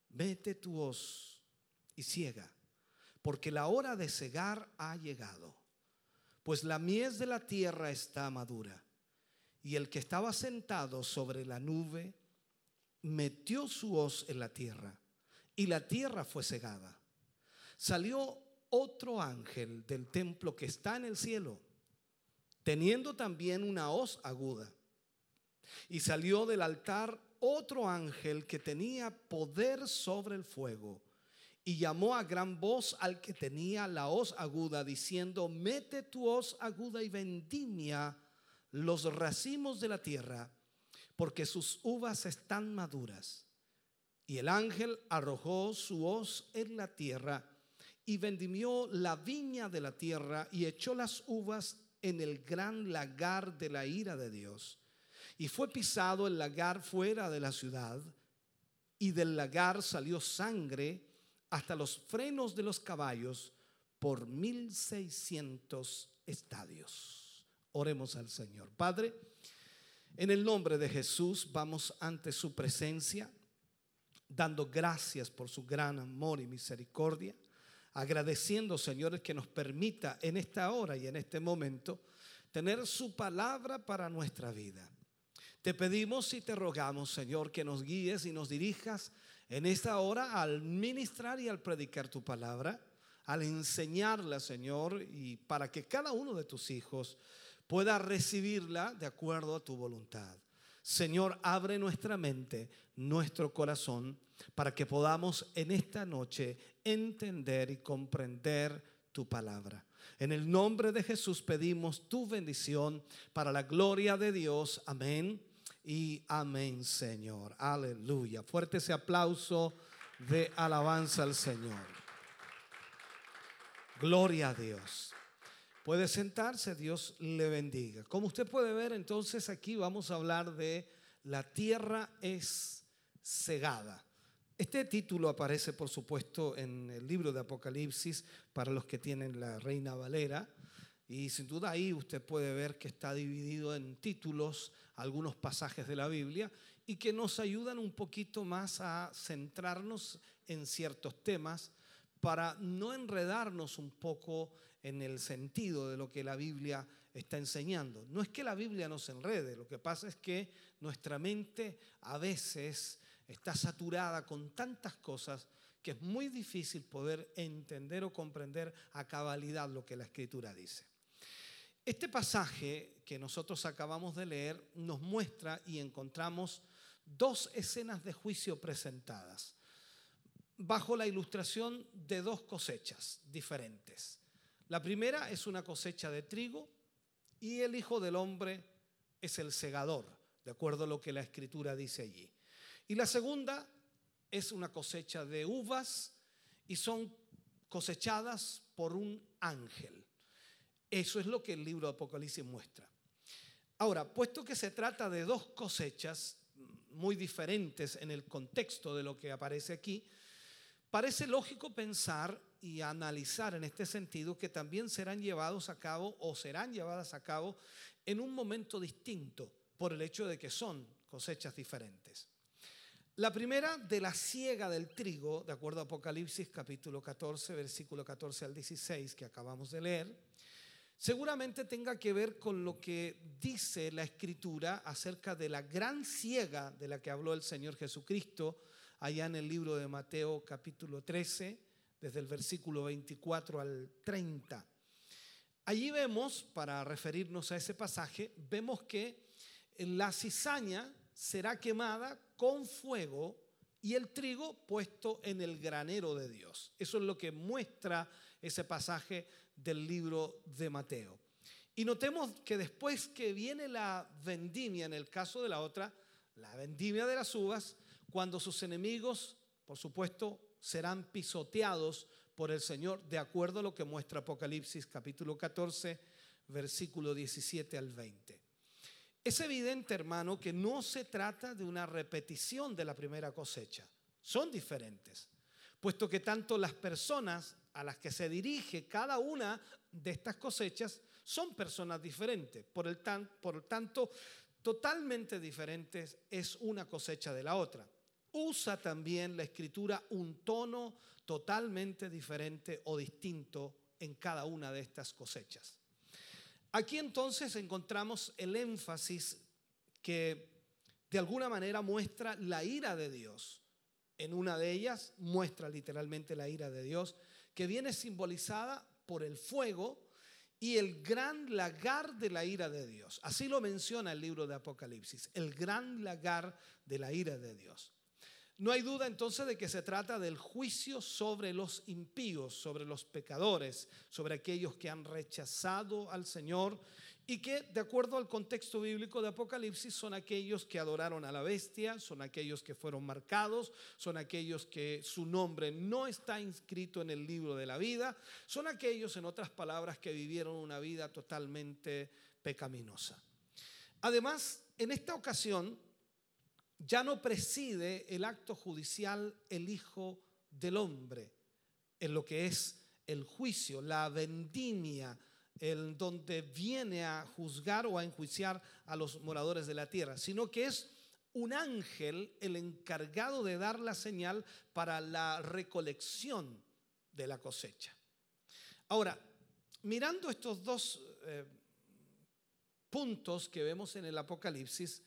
vete tu hoz y ciega, porque la hora de cegar ha llegado, pues la mies de la tierra está madura. Y el que estaba sentado sobre la nube metió su hoz en la tierra, y la tierra fue cegada. Salió otro ángel del templo que está en el cielo teniendo también una hoz aguda. Y salió del altar otro ángel que tenía poder sobre el fuego. Y llamó a gran voz al que tenía la hoz aguda, diciendo, mete tu hoz aguda y vendimia los racimos de la tierra, porque sus uvas están maduras. Y el ángel arrojó su hoz en la tierra y vendimió la viña de la tierra y echó las uvas en el gran lagar de la ira de Dios. Y fue pisado el lagar fuera de la ciudad, y del lagar salió sangre hasta los frenos de los caballos por mil seiscientos estadios. Oremos al Señor. Padre, en el nombre de Jesús vamos ante su presencia, dando gracias por su gran amor y misericordia agradeciendo, señores, que nos permita en esta hora y en este momento tener su palabra para nuestra vida. Te pedimos y te rogamos, Señor, que nos guíes y nos dirijas en esta hora al ministrar y al predicar tu palabra, al enseñarla, Señor, y para que cada uno de tus hijos pueda recibirla de acuerdo a tu voluntad. Señor, abre nuestra mente, nuestro corazón, para que podamos en esta noche entender y comprender tu palabra. En el nombre de Jesús pedimos tu bendición para la gloria de Dios. Amén y amén, Señor. Aleluya. Fuerte ese aplauso de alabanza al Señor. Gloria a Dios. Puede sentarse, Dios le bendiga. Como usted puede ver, entonces aquí vamos a hablar de la tierra es cegada. Este título aparece, por supuesto, en el libro de Apocalipsis para los que tienen la Reina Valera. Y sin duda ahí usted puede ver que está dividido en títulos algunos pasajes de la Biblia y que nos ayudan un poquito más a centrarnos en ciertos temas para no enredarnos un poco en el sentido de lo que la Biblia está enseñando. No es que la Biblia nos enrede, lo que pasa es que nuestra mente a veces está saturada con tantas cosas que es muy difícil poder entender o comprender a cabalidad lo que la Escritura dice. Este pasaje que nosotros acabamos de leer nos muestra y encontramos dos escenas de juicio presentadas bajo la ilustración de dos cosechas diferentes. La primera es una cosecha de trigo y el Hijo del Hombre es el segador, de acuerdo a lo que la Escritura dice allí. Y la segunda es una cosecha de uvas y son cosechadas por un ángel. Eso es lo que el libro de Apocalipsis muestra. Ahora, puesto que se trata de dos cosechas muy diferentes en el contexto de lo que aparece aquí, parece lógico pensar y analizar en este sentido que también serán llevados a cabo o serán llevadas a cabo en un momento distinto por el hecho de que son cosechas diferentes. La primera de la siega del trigo, de acuerdo a Apocalipsis capítulo 14, versículo 14 al 16 que acabamos de leer, seguramente tenga que ver con lo que dice la escritura acerca de la gran siega de la que habló el Señor Jesucristo allá en el libro de Mateo capítulo 13, desde el versículo 24 al 30. Allí vemos, para referirnos a ese pasaje, vemos que la cizaña será quemada con fuego y el trigo puesto en el granero de Dios. Eso es lo que muestra ese pasaje del libro de Mateo. Y notemos que después que viene la vendimia, en el caso de la otra, la vendimia de las uvas, cuando sus enemigos, por supuesto, serán pisoteados por el Señor, de acuerdo a lo que muestra Apocalipsis capítulo 14, versículo 17 al 20. Es evidente, hermano, que no se trata de una repetición de la primera cosecha. Son diferentes, puesto que tanto las personas a las que se dirige cada una de estas cosechas son personas diferentes. Por, el tan, tanto, totalmente diferentes es una cosecha de la otra. Usa también la escritura un tono totalmente diferente o distinto en cada una de estas cosechas. Aquí entonces encontramos el énfasis que de alguna manera muestra la ira de Dios. En una de ellas muestra literalmente la ira de Dios, que viene simbolizada por el fuego y el gran lagar de la ira de Dios. Así lo menciona el libro de Apocalipsis, el gran lagar de la ira de Dios. No hay duda entonces de que se trata del juicio sobre los impíos, sobre los pecadores, sobre aquellos que han rechazado al Señor y que de acuerdo al contexto bíblico de Apocalipsis son aquellos que adoraron a la bestia, son aquellos que fueron marcados, son aquellos que su nombre no está inscrito en el libro de la vida, son aquellos, en otras palabras, que vivieron una vida totalmente pecaminosa. Además, en esta ocasión, ya no preside el acto judicial el Hijo del Hombre, en lo que es el juicio, la vendimia, en donde viene a juzgar o a enjuiciar a los moradores de la tierra, sino que es un ángel el encargado de dar la señal para la recolección de la cosecha. Ahora, mirando estos dos eh, puntos que vemos en el Apocalipsis,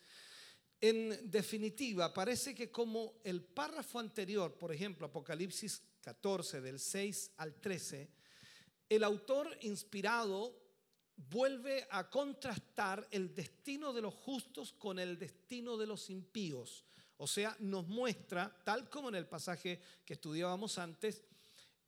en definitiva, parece que como el párrafo anterior, por ejemplo, Apocalipsis 14, del 6 al 13, el autor inspirado vuelve a contrastar el destino de los justos con el destino de los impíos. O sea, nos muestra, tal como en el pasaje que estudiábamos antes,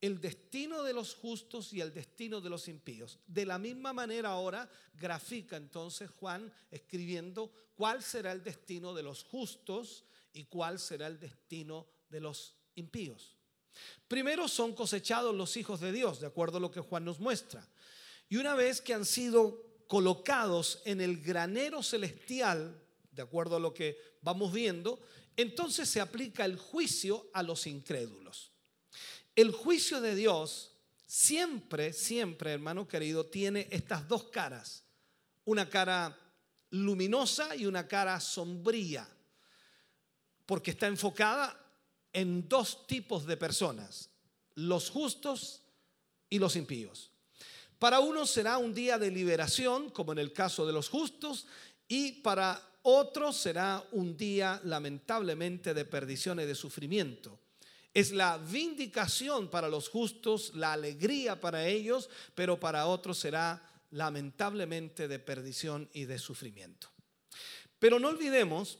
el destino de los justos y el destino de los impíos. De la misma manera ahora grafica entonces Juan escribiendo cuál será el destino de los justos y cuál será el destino de los impíos. Primero son cosechados los hijos de Dios, de acuerdo a lo que Juan nos muestra. Y una vez que han sido colocados en el granero celestial, de acuerdo a lo que vamos viendo, entonces se aplica el juicio a los incrédulos. El juicio de Dios siempre, siempre, hermano querido, tiene estas dos caras. Una cara luminosa y una cara sombría. Porque está enfocada en dos tipos de personas, los justos y los impíos. Para unos será un día de liberación, como en el caso de los justos, y para otros será un día lamentablemente de perdición y de sufrimiento. Es la vindicación para los justos, la alegría para ellos, pero para otros será lamentablemente de perdición y de sufrimiento. Pero no olvidemos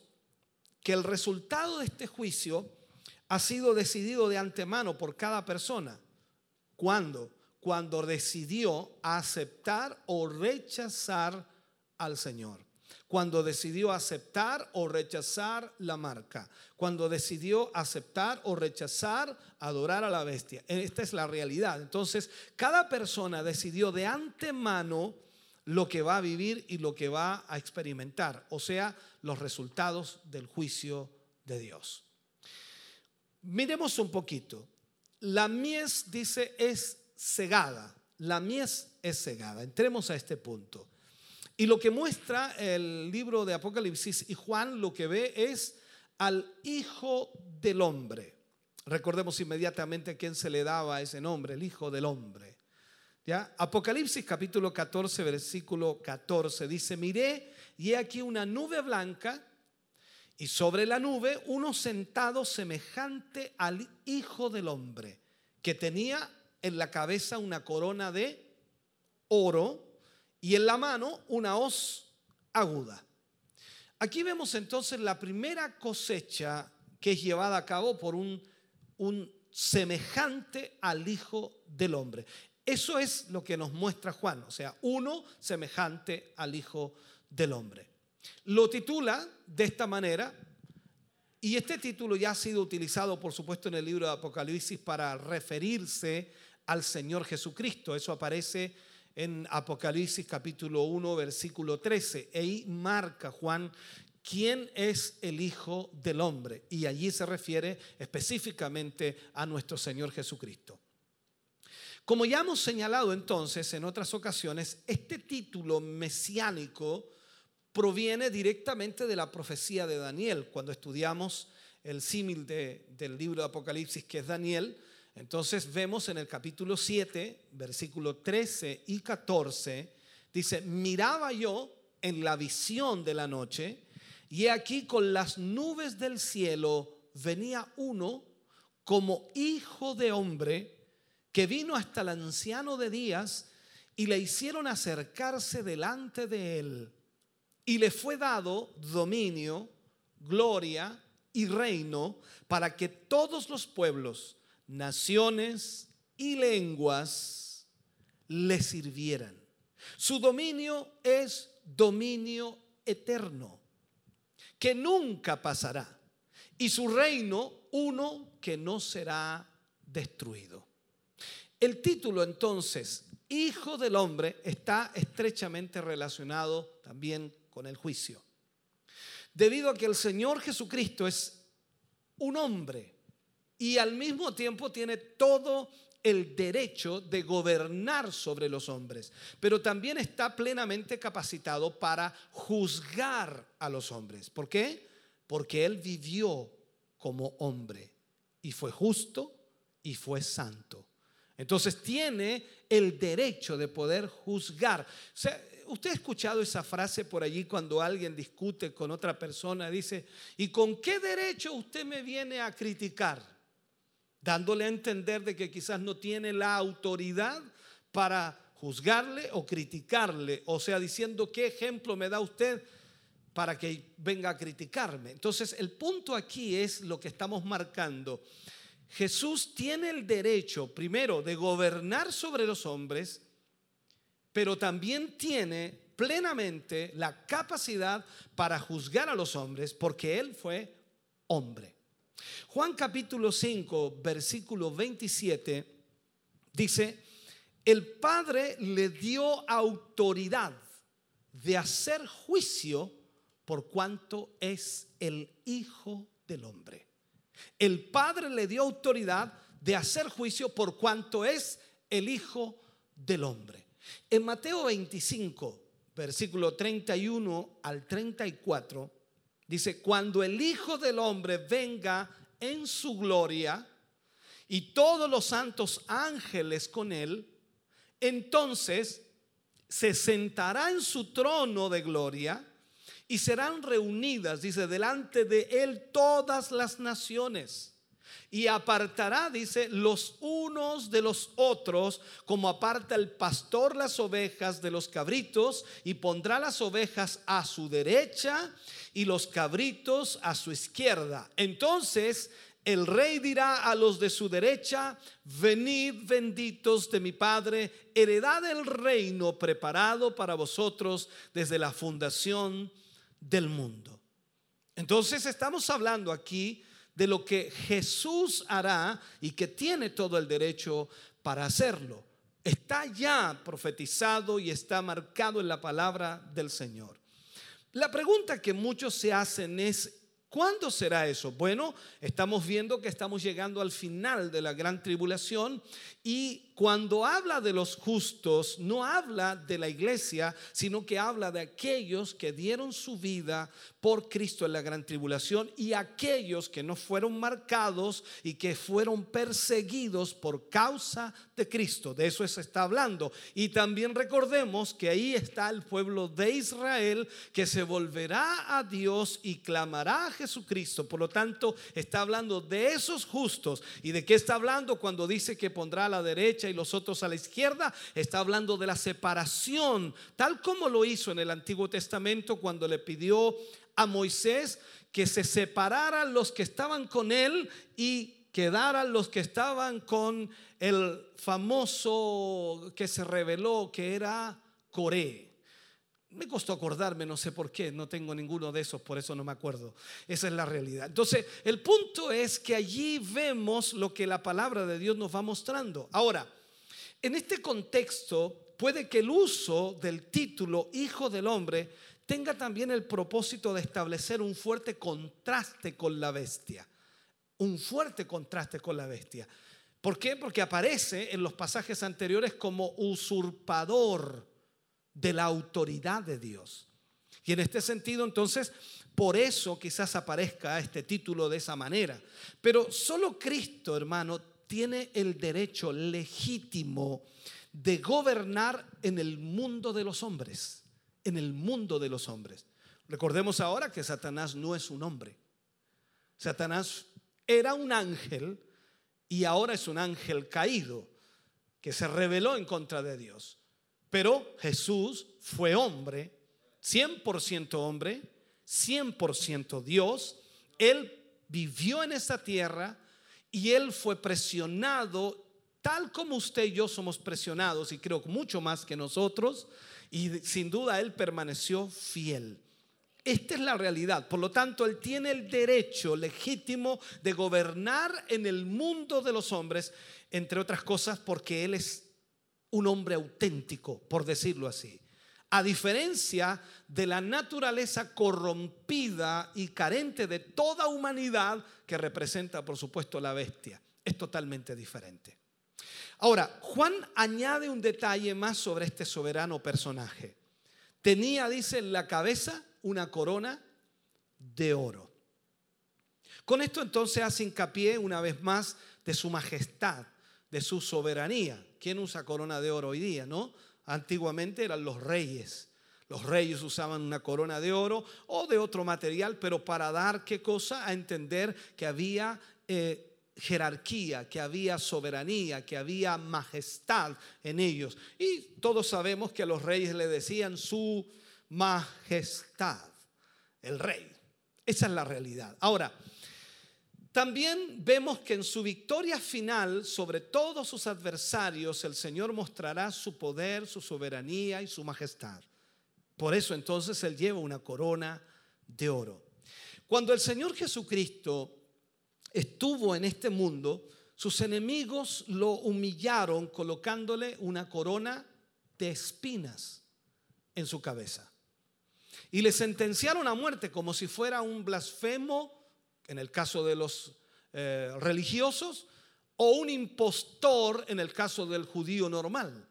que el resultado de este juicio ha sido decidido de antemano por cada persona. ¿Cuándo? Cuando decidió aceptar o rechazar al Señor. Cuando decidió aceptar o rechazar la marca. Cuando decidió aceptar o rechazar adorar a la bestia. Esta es la realidad. Entonces, cada persona decidió de antemano lo que va a vivir y lo que va a experimentar. O sea, los resultados del juicio de Dios. Miremos un poquito. La mies, dice, es cegada. La mies es cegada. Entremos a este punto. Y lo que muestra el libro de Apocalipsis y Juan lo que ve es al Hijo del Hombre. Recordemos inmediatamente a quién se le daba ese nombre, el Hijo del Hombre. ¿Ya? Apocalipsis capítulo 14, versículo 14 dice, miré y he aquí una nube blanca y sobre la nube uno sentado semejante al Hijo del Hombre, que tenía en la cabeza una corona de oro y en la mano una hoz aguda. Aquí vemos entonces la primera cosecha que es llevada a cabo por un, semejante al Hijo del Hombre. Eso es lo que nos muestra Juan, o sea, uno semejante al Hijo del Hombre. Lo titula de esta manera, y este título ya ha sido utilizado, por supuesto, en el libro de Apocalipsis para referirse al Señor Jesucristo. Eso aparece en Apocalipsis capítulo 1, versículo 13. E ahí marca Juan quién es el Hijo del Hombre. Y allí se refiere específicamente a nuestro Señor Jesucristo. Como ya hemos señalado entonces en otras ocasiones, este título mesiánico proviene directamente de la profecía de Daniel. Cuando estudiamos el símil del libro de Apocalipsis, que es Daniel, entonces vemos en el capítulo 7, versículo 13 y 14, dice, miraba yo en la visión de la noche, y aquí con las nubes del cielo venía uno como hijo de hombre, que vino hasta el anciano de días y le hicieron acercarse delante de él. Y le fue dado dominio, gloria y reino para que todos los pueblos, naciones y lenguas le sirvieran. Su dominio es dominio eterno, que nunca pasará, y su reino uno que no será destruido. El título entonces, Hijo del Hombre, está estrechamente relacionado también con el juicio. Debido a que el Señor Jesucristo es un hombre y al mismo tiempo tiene todo el derecho de gobernar sobre los hombres, pero también está plenamente capacitado para juzgar a los hombres. ¿Por qué? Porque Él vivió como hombre y fue justo y fue santo. Entonces tiene el derecho de poder juzgar. Usted ha escuchado esa frase por allí cuando alguien discute con otra persona, dice, ¿y con qué derecho usted me viene a criticar? Dándole a entender de que quizás no tiene la autoridad para juzgarle o criticarle, o sea, diciendo qué ejemplo me da usted para que venga a criticarme. Entonces, el punto aquí es lo que estamos marcando. Jesús tiene el derecho, primero, de gobernar sobre los hombres, pero también tiene plenamente la capacidad para juzgar a los hombres porque Él fue hombre. Juan capítulo 5, versículo 27 dice, el Padre le dio autoridad de hacer juicio por cuanto es el Hijo del hombre. El Padre le dio autoridad de hacer juicio por cuanto es el Hijo del hombre. En Mateo 25, versículo 31 al 34, dice, cuando el Hijo del hombre venga en su gloria y todos los santos ángeles con él, entonces se sentará en su trono de gloria y serán reunidas, dice, delante de él todas las naciones. Y apartará, dice, los unos de los otros, como aparta el pastor las ovejas de los cabritos, y pondrá las ovejas a su derecha y los cabritos a su izquierda. Entonces el rey dirá a los de su derecha, venid benditos de mi Padre, heredad el reino preparado para vosotros desde la fundación del mundo. Entonces estamos hablando aquí de lo que Jesús hará y que tiene todo el derecho para hacerlo. Está ya profetizado y está marcado en la palabra del Señor. La pregunta que muchos se hacen es, ¿Cuándo será eso? Bueno, estamos viendo que estamos llegando al final de la gran tribulación y cuando habla de los justos, no habla de la iglesia, sino que habla de aquellos que dieron su vida por Cristo en la gran tribulación y aquellos que no fueron marcados y que fueron perseguidos por causa de Cristo. De eso se está hablando. Y también recordemos que ahí está el pueblo de Israel que se volverá a Dios y clamará a Jesucristo. Por lo tanto, está hablando de esos justos. ¿Y de qué está hablando cuando dice que pondrá la derecha y los otros a la izquierda? Está hablando de la separación, tal como lo hizo en el Antiguo Testamento cuando le pidió a Moisés que se separaran los que estaban con él y quedaran los que estaban con el famoso que se reveló que era Coré. Me costó acordarme, no sé por qué, no tengo ninguno de esos, por eso no me acuerdo. Esa es la realidad. Entonces, el punto es que allí vemos lo que la palabra de Dios nos va mostrando. Ahora, en este contexto, puede que el uso del título Hijo del Hombre tenga también el propósito de establecer un fuerte contraste con la bestia. Un fuerte contraste con la bestia. ¿Por qué? Porque aparece en los pasajes anteriores como usurpador de la autoridad de Dios. Y en este sentido, entonces, por eso quizás aparezca este título de esa manera. Pero solo Cristo, hermano, tiene el derecho legítimo de gobernar en el mundo de los hombres, en el mundo de los hombres. Recordemos ahora que Satanás no es un hombre. Satanás era un ángel y ahora es un ángel caído que se rebeló en contra de Dios. Pero Jesús fue hombre, 100% hombre, 100% Dios. Él vivió en esta tierra y él fue presionado tal como usted y yo somos presionados y creo mucho más que nosotros y sin duda él permaneció fiel. Esta es la realidad. Por lo tanto, Él tiene el derecho legítimo de gobernar en el mundo de los hombres, entre otras cosas porque Él es un hombre auténtico, por decirlo así. A diferencia de la naturaleza corrompida y carente de toda humanidad que representa, por supuesto, la bestia. Es totalmente diferente. Ahora, Juan añade un detalle más sobre este soberano personaje. Tenía, dice, en la cabeza una corona de oro. Con esto entonces hace hincapié una vez más de su majestad, de su soberanía. ¿Quién usa corona de oro hoy día, no? Antiguamente eran los reyes. Los reyes usaban una corona de oro o de otro material, pero para dar qué cosa? A entender que había eh, jerarquía, que había soberanía, que había majestad en ellos. Y todos sabemos que a los reyes le decían su majestad, el rey. Esa es la realidad. Ahora, también vemos que en su victoria final sobre todos sus adversarios, el Señor mostrará su poder, su soberanía y su majestad. Por eso entonces Él lleva una corona de oro. Cuando el Señor Jesucristo estuvo en este mundo, sus enemigos lo humillaron colocándole una corona de espinas en su cabeza. Y le sentenciaron a muerte como si fuera un blasfemo en el caso de los eh, religiosos, o un impostor en el caso del judío normal.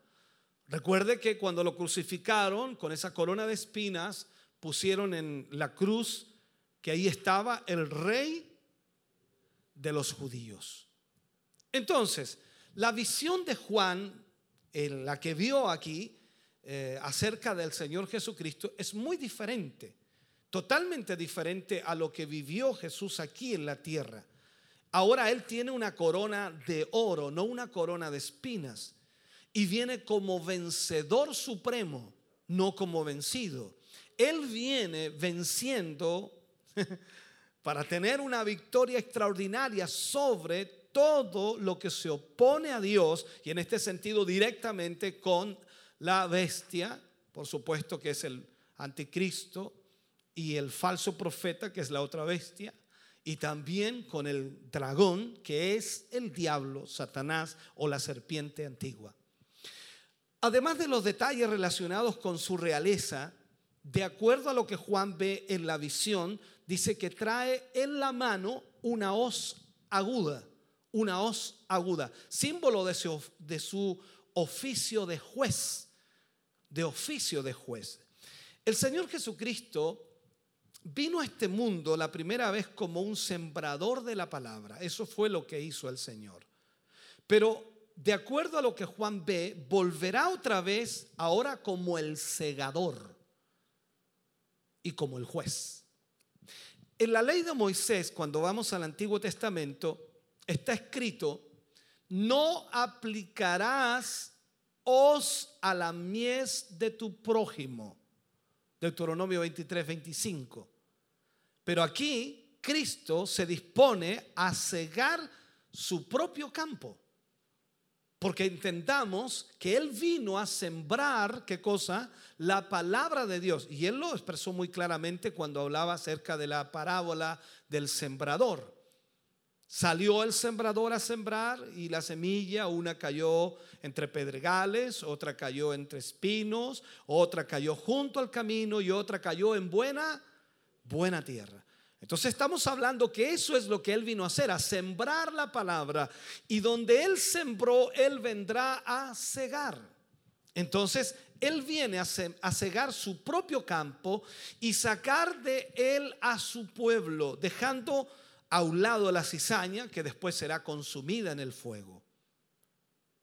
Recuerde que cuando lo crucificaron con esa corona de espinas, pusieron en la cruz que ahí estaba el rey de los judíos. Entonces, la visión de Juan, en la que vio aquí eh, acerca del Señor Jesucristo, es muy diferente, totalmente diferente a lo que vivió Jesús aquí en la tierra. Ahora Él tiene una corona de oro, no una corona de espinas, y viene como vencedor supremo, no como vencido. Él viene venciendo para tener una victoria extraordinaria sobre todo lo que se opone a Dios y en este sentido directamente con la bestia, por supuesto que es el anticristo y el falso profeta que es la otra bestia y también con el dragón que es el diablo, Satanás o la serpiente antigua. Además de los detalles relacionados con su realeza, de acuerdo a lo que Juan ve en la visión, dice que trae en la mano una hoz aguda, una hoz aguda, símbolo de su, de su oficio de juez, de oficio de juez. El Señor Jesucristo vino a este mundo la primera vez como un sembrador de la palabra. Eso fue lo que hizo el Señor. Pero de acuerdo a lo que Juan ve, volverá otra vez ahora como el segador y como el juez. En la ley de Moisés, cuando vamos al Antiguo Testamento, está escrito, no aplicarás os a la mies de tu prójimo. Deuteronomio 23, 25. Pero aquí Cristo se dispone a cegar su propio campo. Porque entendamos que Él vino a sembrar, ¿qué cosa? La palabra de Dios. Y Él lo expresó muy claramente cuando hablaba acerca de la parábola del sembrador. Salió el sembrador a sembrar y la semilla, una cayó entre pedregales, otra cayó entre espinos, otra cayó junto al camino y otra cayó en buena, buena tierra. Entonces estamos hablando que eso es lo que Él vino a hacer, a sembrar la palabra. Y donde Él sembró, Él vendrá a cegar. Entonces Él viene a cegar su propio campo y sacar de Él a su pueblo, dejando a un lado la cizaña que después será consumida en el fuego.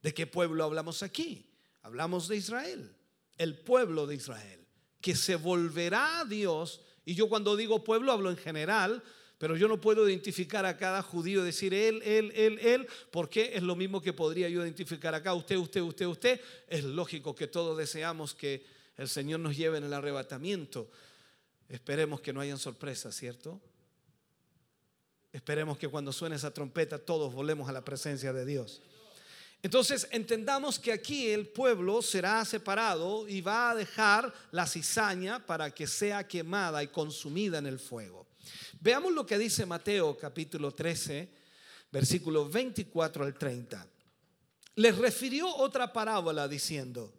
¿De qué pueblo hablamos aquí? Hablamos de Israel, el pueblo de Israel, que se volverá a Dios y yo cuando digo pueblo hablo en general, pero yo no puedo identificar a cada judío y decir él, él, él, él, porque es lo mismo que podría yo identificar acá, usted, usted, usted, usted. Es lógico que todos deseamos que el Señor nos lleve en el arrebatamiento. Esperemos que no hayan sorpresas, ¿cierto? Esperemos que cuando suene esa trompeta todos volvemos a la presencia de Dios. Entonces entendamos que aquí el pueblo será separado y va a dejar la cizaña para que sea quemada y consumida en el fuego. Veamos lo que dice Mateo capítulo 13, versículos 24 al 30. Les refirió otra parábola diciendo,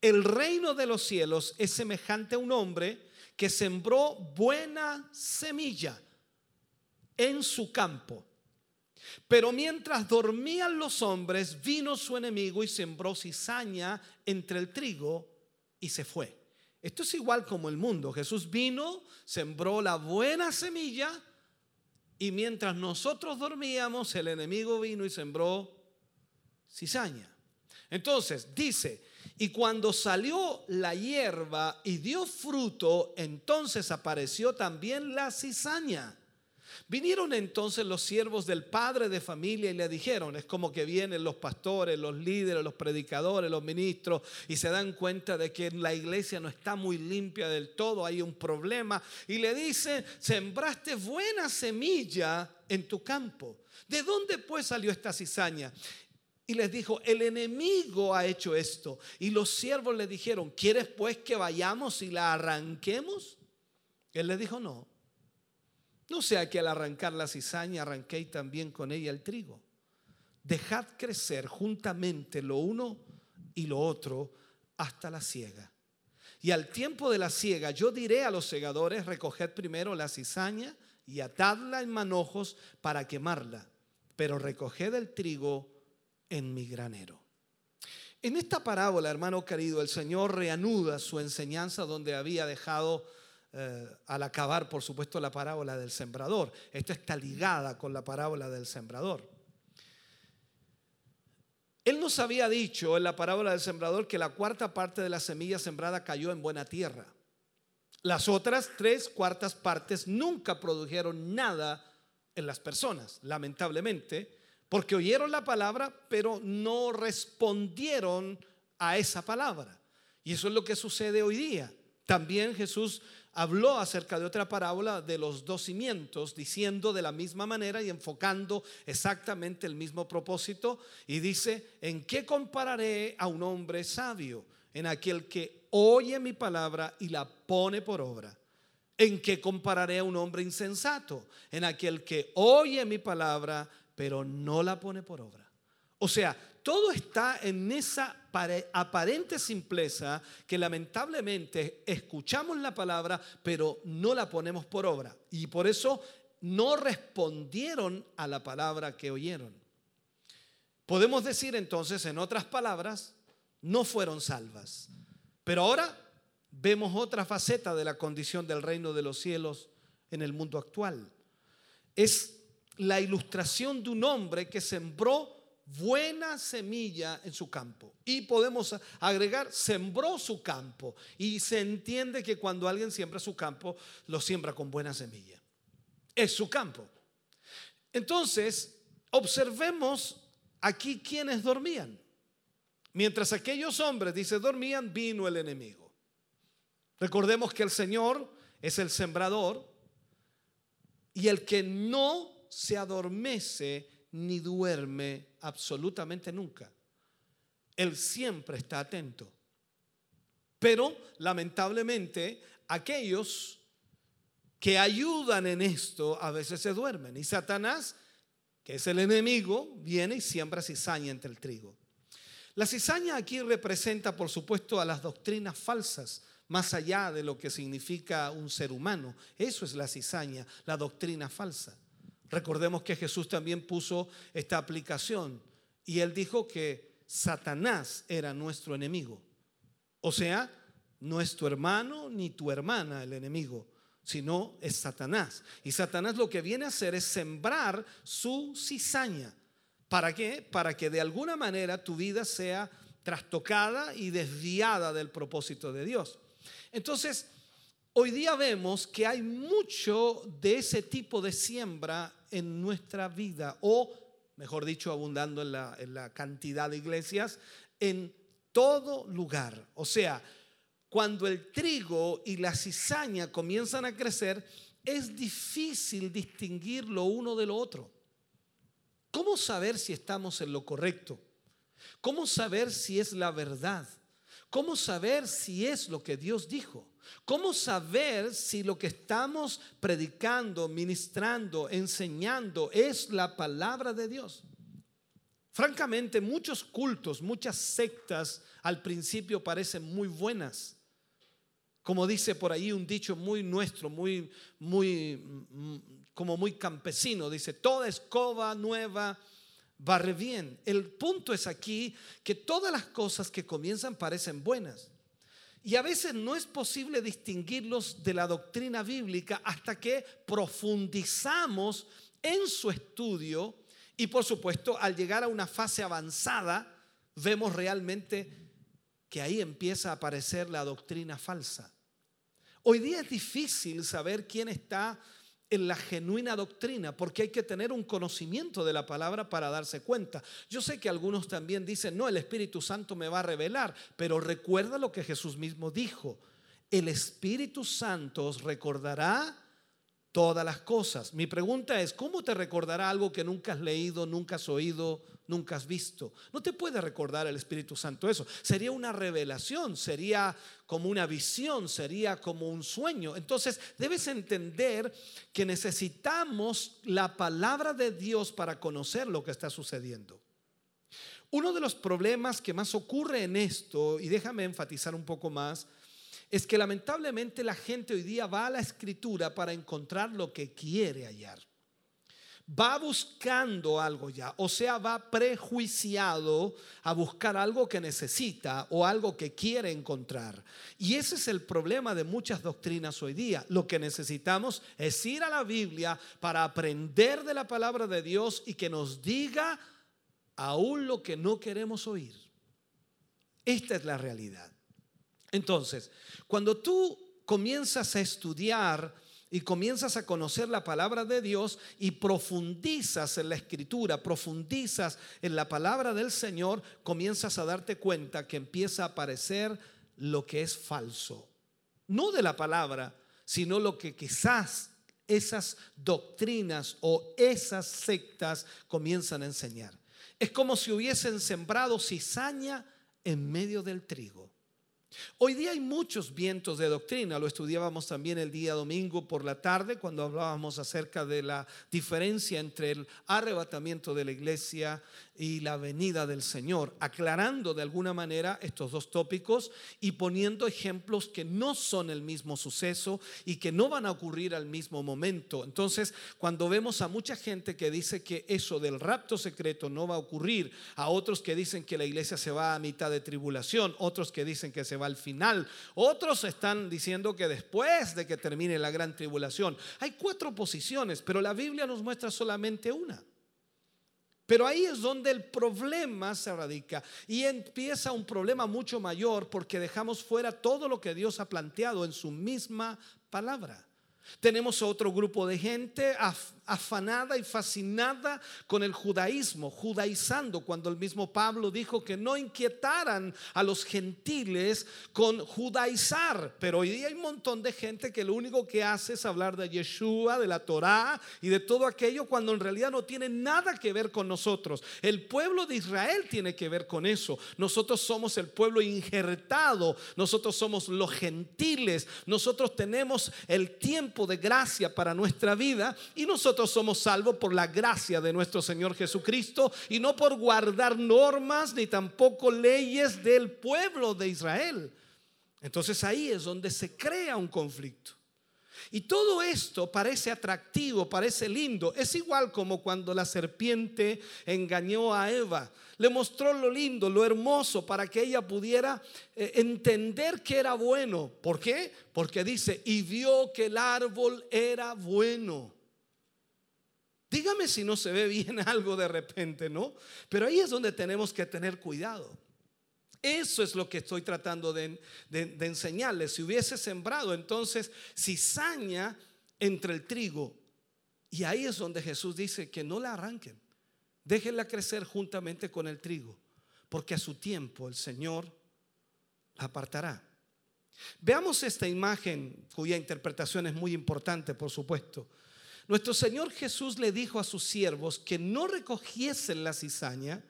el reino de los cielos es semejante a un hombre que sembró buena semilla en su campo. Pero mientras dormían los hombres, vino su enemigo y sembró cizaña entre el trigo y se fue. Esto es igual como el mundo. Jesús vino, sembró la buena semilla y mientras nosotros dormíamos, el enemigo vino y sembró cizaña. Entonces, dice, y cuando salió la hierba y dio fruto, entonces apareció también la cizaña. Vinieron entonces los siervos del padre de familia y le dijeron, es como que vienen los pastores, los líderes, los predicadores, los ministros y se dan cuenta de que la iglesia no está muy limpia del todo, hay un problema y le dicen, sembraste buena semilla en tu campo. ¿De dónde pues salió esta cizaña? Y les dijo, el enemigo ha hecho esto. Y los siervos le dijeron, ¿quieres pues que vayamos y la arranquemos? Él les dijo, no, no sea que al arrancar la cizaña arranquéis también con ella el trigo. Dejad crecer juntamente lo uno y lo otro hasta la siega. Y al tiempo de la siega yo diré a los segadores, recoged primero la cizaña y atadla en manojos para quemarla, pero recoged el trigo en mi granero. En esta parábola, hermano querido, el Señor reanuda su enseñanza donde había dejado eh, al acabar, por supuesto, la parábola del sembrador. Esto está ligada con la parábola del sembrador. Él nos había dicho en la parábola del sembrador que la cuarta parte de la semilla sembrada cayó en buena tierra. Las otras tres cuartas partes nunca produjeron nada en las personas, lamentablemente, porque oyeron la palabra, pero no respondieron a esa palabra. Y eso es lo que sucede hoy día. También Jesús habló acerca de otra parábola de los dos cimientos, diciendo de la misma manera y enfocando exactamente el mismo propósito. Y dice, ¿en qué compararé a un hombre sabio? En aquel que oye mi palabra y la pone por obra. ¿En qué compararé a un hombre insensato? En aquel que oye mi palabra pero no la pone por obra. O sea, todo está en esa aparente simpleza que lamentablemente escuchamos la palabra, pero no la ponemos por obra. Y por eso no respondieron a la palabra que oyeron. Podemos decir entonces, en otras palabras, no fueron salvas. Pero ahora vemos otra faceta de la condición del reino de los cielos en el mundo actual. Es la ilustración de un hombre que sembró buena semilla en su campo. Y podemos agregar, sembró su campo. Y se entiende que cuando alguien siembra su campo, lo siembra con buena semilla. Es su campo. Entonces, observemos aquí quienes dormían. Mientras aquellos hombres, dice, dormían, vino el enemigo. Recordemos que el Señor es el sembrador y el que no se adormece ni duerme absolutamente nunca. Él siempre está atento. Pero lamentablemente aquellos que ayudan en esto a veces se duermen. Y Satanás, que es el enemigo, viene y siembra cizaña entre el trigo. La cizaña aquí representa, por supuesto, a las doctrinas falsas, más allá de lo que significa un ser humano. Eso es la cizaña, la doctrina falsa. Recordemos que Jesús también puso esta aplicación y él dijo que Satanás era nuestro enemigo. O sea, no es tu hermano ni tu hermana el enemigo, sino es Satanás. Y Satanás lo que viene a hacer es sembrar su cizaña. ¿Para qué? Para que de alguna manera tu vida sea trastocada y desviada del propósito de Dios. Entonces, hoy día vemos que hay mucho de ese tipo de siembra en nuestra vida, o mejor dicho, abundando en la, cantidad de iglesias, en todo lugar. O sea, cuando el trigo y la cizaña comienzan a crecer, es difícil distinguir lo uno de lo otro. ¿Cómo saber si estamos en lo correcto? ¿Cómo saber si es la verdad? ¿Cómo saber si es lo que Dios dijo? ¿Cómo saber si lo que estamos predicando, ministrando, enseñando es la palabra de Dios? Francamente, muchos cultos, muchas sectas al principio parecen muy buenas. Como dice por ahí un dicho muy nuestro, muy, muy, como muy campesino, dice, toda escoba nueva barre bien. El punto es aquí que todas las cosas que comienzan parecen buenas. Y a veces no es posible distinguirlos de la doctrina bíblica hasta que profundizamos en su estudio y por supuesto al llegar a una fase avanzada vemos realmente que ahí empieza a aparecer la doctrina falsa. Hoy día es difícil saber quién está en la genuina doctrina, porque hay que tener un conocimiento de la palabra para darse cuenta. Yo sé que algunos también dicen, no, el Espíritu Santo me va a revelar, pero recuerda lo que Jesús mismo dijo, el Espíritu Santo os recordará todas las cosas. Mi pregunta es, ¿cómo te recordará algo que nunca has leído, nunca has oído, nunca has visto. No te puede recordar el Espíritu Santo eso. Sería una revelación, sería como una visión, sería como un sueño. Entonces debes entender que necesitamos la palabra de Dios para conocer lo que está sucediendo. Uno de los problemas que más ocurre en esto, y déjame enfatizar un poco más, es que lamentablemente la gente hoy día va a la escritura para encontrar lo que quiere hallar. Va buscando algo ya, o sea, va prejuiciado a buscar algo que necesita o algo que quiere encontrar. Y ese es el problema de muchas doctrinas hoy día. Lo que necesitamos es ir a la Biblia para aprender de la palabra de Dios y que nos diga aún lo que no queremos oír. Esta es la realidad. Entonces, cuando tú comienzas a estudiar y comienzas a conocer la palabra de Dios y profundizas en la escritura, profundizas en la palabra del Señor, comienzas a darte cuenta que empieza a aparecer lo que es falso. No de la palabra, sino lo que quizás esas doctrinas o esas sectas comienzan a enseñar. Es como si hubiesen sembrado cizaña en medio del trigo. Hoy día hay muchos vientos de doctrina, lo estudiábamos también el día domingo por la tarde cuando hablábamos acerca de la diferencia entre el arrebatamiento de la iglesia y la venida del Señor, aclarando de alguna manera estos dos tópicos y poniendo ejemplos que no son el mismo suceso y que no van a ocurrir al mismo momento. Entonces, cuando vemos a mucha gente que dice que eso del rapto secreto no va a ocurrir, a otros que dicen que la iglesia se va a mitad de tribulación, otros que dicen que se al final, otros están diciendo que después de que termine la gran tribulación, hay cuatro posiciones, pero la Biblia nos muestra solamente una. Pero ahí es donde el problema se radica y empieza un problema mucho mayor porque dejamos fuera todo lo que Dios ha planteado en su misma palabra. Tenemos otro grupo de gente afanada y fascinada con el judaísmo, judaizando, cuando el mismo Pablo dijo que no inquietaran a los gentiles con judaizar. Pero hoy día hay un montón de gente que lo único que hace es hablar de Yeshua, de la Torá y de todo aquello cuando en realidad no tiene nada que ver con nosotros. El pueblo de Israel tiene que ver con eso. Nosotros somos el pueblo injertado, nosotros somos los gentiles, nosotros tenemos el tiempo de gracia para nuestra vida y nosotros somos salvos por la gracia de nuestro Señor Jesucristo y no por guardar normas ni tampoco leyes del pueblo de Israel. Entonces ahí es donde se crea un conflicto. Y todo esto parece atractivo, parece lindo. Es igual como cuando la serpiente engañó a Eva. Le mostró lo lindo, lo hermoso, para que ella pudiera eh, entender que era bueno. ¿Por qué? Porque dice, y vio que el árbol era bueno. Dígame si no se ve bien algo de repente, ¿no? Pero ahí es donde tenemos que tener cuidado. Eso es lo que estoy tratando de, enseñarles. Si hubiese sembrado entonces cizaña entre el trigo, y ahí es donde Jesús dice que no la arranquen, déjenla crecer juntamente con el trigo, porque a su tiempo el Señor la apartará. Veamos esta imagen cuya interpretación es muy importante, por supuesto. Nuestro Señor Jesús le dijo a sus siervos que no recogiesen la cizaña,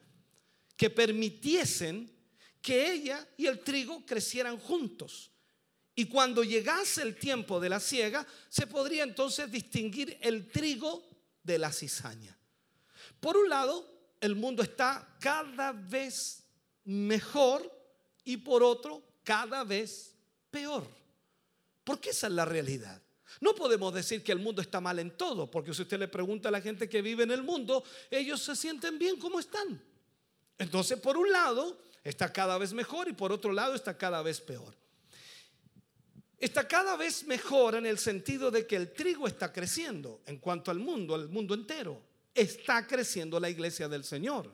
que permitiesen que ella y el trigo crecieran juntos. Y cuando llegase el tiempo de la siega, se podría entonces distinguir el trigo de la cizaña. Por un lado, el mundo está cada vez mejor y por otro, cada vez peor. Porque esa es la realidad. No podemos decir que el mundo está mal en todo, porque si usted le pregunta a la gente que vive en el mundo, ellos se sienten bien como están. Entonces, por un lado, está cada vez mejor y por otro lado está cada vez peor. Está cada vez mejor en el sentido de que el trigo está creciendo en cuanto al mundo, al mundo entero. Está creciendo la iglesia del Señor.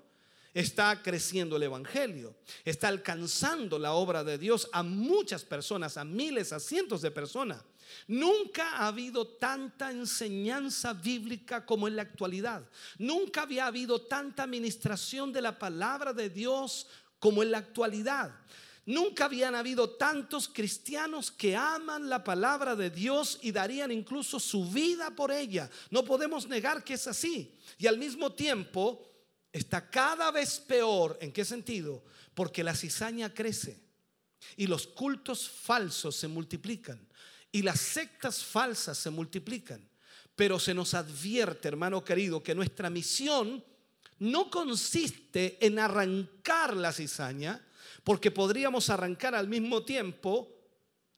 Está creciendo el Evangelio. Está alcanzando la obra de Dios a muchas personas, a miles, a cientos de personas. Nunca ha habido tanta enseñanza bíblica como en la actualidad. Nunca había habido tanta administración de la palabra de Dios como en la actualidad. Nunca habían habido tantos cristianos que aman la palabra de Dios y darían incluso su vida por ella. No podemos negar que es así. Y al mismo tiempo está cada vez peor. ¿En qué sentido? Porque la cizaña crece y los cultos falsos se multiplican y las sectas falsas se multiplican. Pero se nos advierte, hermano querido, que nuestra misión no consiste en arrancar la cizaña, porque podríamos arrancar al mismo tiempo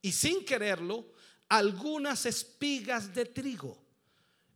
y sin quererlo algunas espigas de trigo.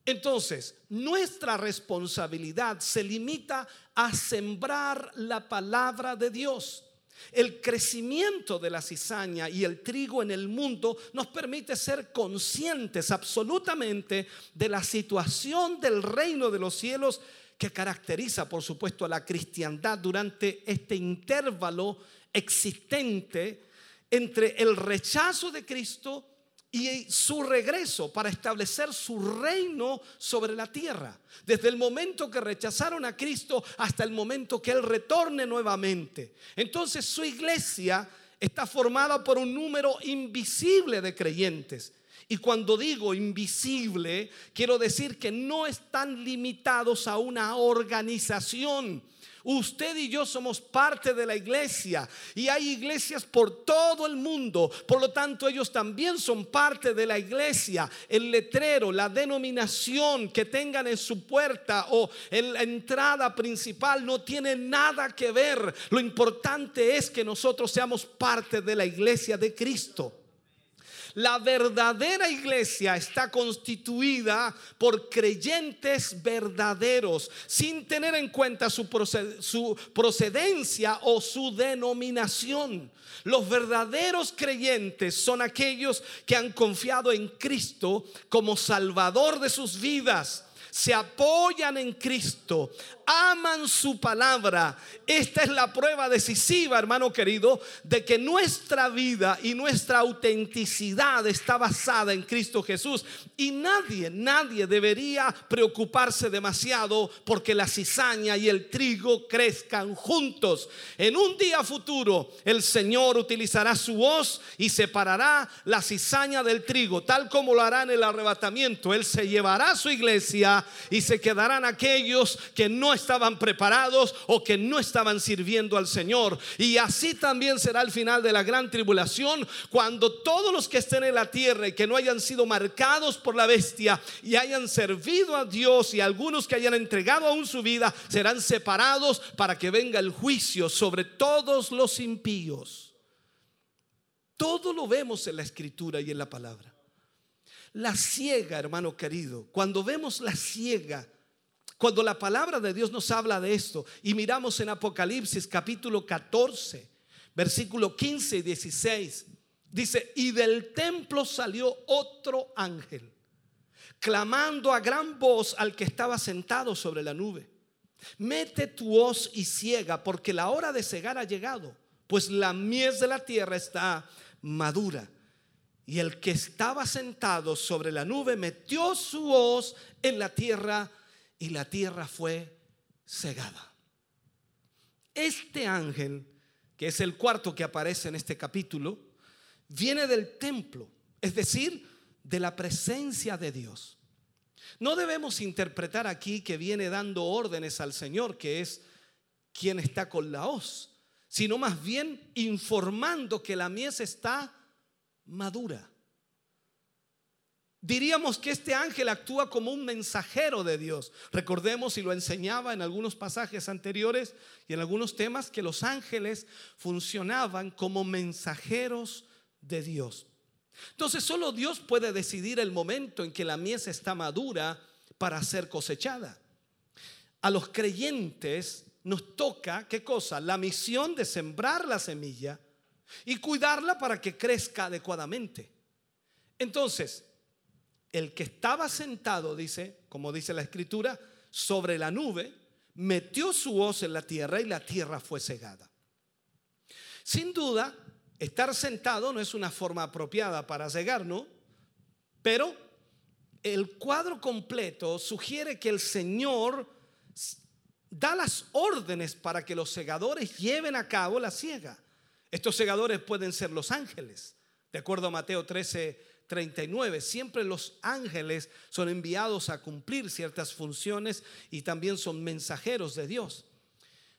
Entonces, nuestra responsabilidad se limita a sembrar la palabra de Dios. El crecimiento de la cizaña y el trigo en el mundo nos permite ser conscientes absolutamente de la situación del reino de los cielos que caracteriza, por supuesto, a la cristiandad durante este intervalo existente entre el rechazo de Cristo y su regreso para establecer su reino sobre la tierra. Desde el momento que rechazaron a Cristo hasta el momento que Él retorne nuevamente. Entonces su iglesia está formada por un número invisible de creyentes. Y cuando digo invisible, quiero decir que no están limitados a una organización Usted y yo somos parte de la iglesia y hay iglesias por todo el mundo. Por lo tanto, ellos también son parte de la iglesia. El letrero, la denominación que tengan en su puerta o en la entrada principal no tiene nada que ver. Lo importante es que nosotros seamos parte de la iglesia de Cristo. La verdadera iglesia está constituida por creyentes verdaderos, sin tener en cuenta su, procedencia o su denominación. Los verdaderos creyentes son aquellos que han confiado en Cristo como Salvador de sus vidas se apoyan en Cristo, aman su palabra. Esta es la prueba decisiva, hermano querido, de que nuestra vida y nuestra autenticidad está basada en Cristo Jesús. Y nadie, nadie debería preocuparse demasiado porque la cizaña y el trigo crezcan juntos. En un día futuro, el Señor utilizará su voz y separará la cizaña del trigo, tal como lo hará en el arrebatamiento. Él se llevará a su iglesia y se quedarán aquellos que no estaban preparados o que no estaban sirviendo al Señor. Y así también será el final de la gran tribulación cuando todos los que estén en la tierra y que no hayan sido marcados por la bestia y hayan servido a Dios y algunos que hayan entregado aún su vida serán separados para que venga el juicio sobre todos los impíos. Todo lo vemos en la escritura y en la palabra. La ciega, hermano querido, cuando vemos la ciega, cuando la palabra de Dios nos habla de esto y miramos en Apocalipsis capítulo 14, versículo 15 y 16, dice, y del templo salió otro ángel, clamando a gran voz al que estaba sentado sobre la nube. Mete tu hoz y ciega, porque la hora de cegar ha llegado, pues la mies de la tierra está madura. Y el que estaba sentado sobre la nube metió su hoz en la tierra y la tierra fue cegada. Este ángel, que es el cuarto que aparece en este capítulo, viene del templo, es decir, de la presencia de Dios. No debemos interpretar aquí que viene dando órdenes al Señor, que es quien está con la hoz, sino más bien informando que la mies está madura. Diríamos que este ángel actúa como un mensajero de Dios. Recordemos, y lo enseñaba en algunos pasajes anteriores y en algunos temas, que los ángeles funcionaban como mensajeros de Dios. Entonces, solo Dios puede decidir el momento en que la mies está madura para ser cosechada. A los creyentes nos toca, ¿qué cosa? La misión de sembrar la semilla y cuidarla para que crezca adecuadamente. Entonces, el que estaba sentado, dice, como dice la escritura, sobre la nube, metió su hoz en la tierra y la tierra fue cegada. Sin duda, estar sentado no es una forma apropiada para cegar, ¿no? Pero el cuadro completo sugiere que el Señor da las órdenes para que los segadores lleven a cabo la ciega. Estos segadores pueden ser los ángeles. De acuerdo a Mateo 13, 39, siempre los ángeles son enviados a cumplir ciertas funciones y también son mensajeros de Dios.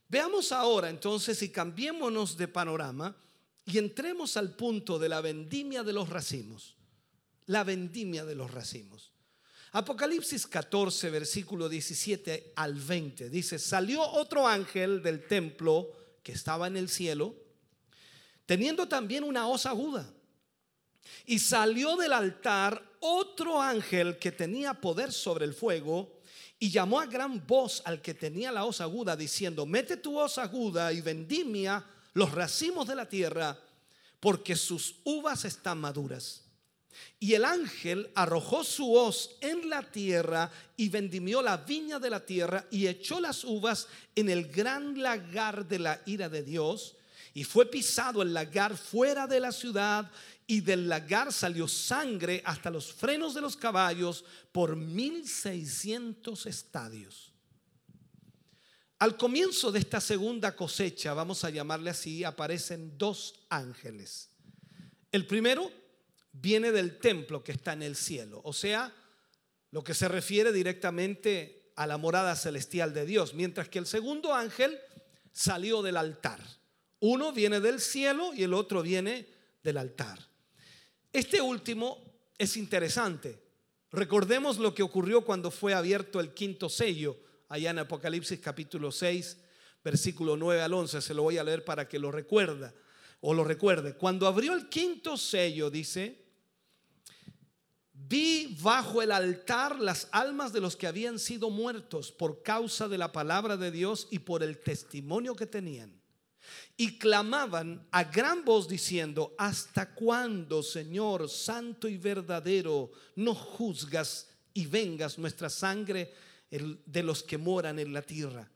Veamos ahora entonces y cambiémonos de panorama y entremos al punto de la vendimia de los racimos. La vendimia de los racimos. Apocalipsis 14, versículo 17 al 20 dice, salió otro ángel del templo que estaba en el cielo teniendo también una hoz aguda, Y salió del altar otro ángel que tenía poder sobre el fuego y llamó a gran voz al que tenía la hoz aguda diciendo, mete tu hoz aguda y vendimia los racimos de la tierra porque sus uvas están maduras. Y el ángel arrojó su hoz en la tierra y vendimió la viña de la tierra y echó las uvas en el gran lagar de la ira de Dios. Y fue pisado el lagar fuera de la ciudad y del lagar salió sangre hasta los frenos de los caballos por mil seiscientos estadios. Al comienzo de esta segunda cosecha, vamos a llamarle así, aparecen dos ángeles. El primero viene del templo que está en el cielo, o sea, lo que se refiere directamente a la morada celestial de Dios, mientras que el segundo ángel salió del altar. Uno viene del cielo y el otro viene del altar. Este último es interesante. Recordemos lo que ocurrió cuando fue abierto el quinto sello, allá en Apocalipsis capítulo 6, versículo 9 al 11. Se lo voy a leer para que lo recuerda o lo recuerde. Cuando abrió el quinto sello, dice, vi bajo el altar las almas de los que habían sido muertos por causa de la palabra de Dios y por el testimonio que tenían. Y clamaban a gran voz diciendo, ¿hasta cuándo, Señor Santo y verdadero, no juzgas y vengas nuestra sangre de los que moran en la tierra?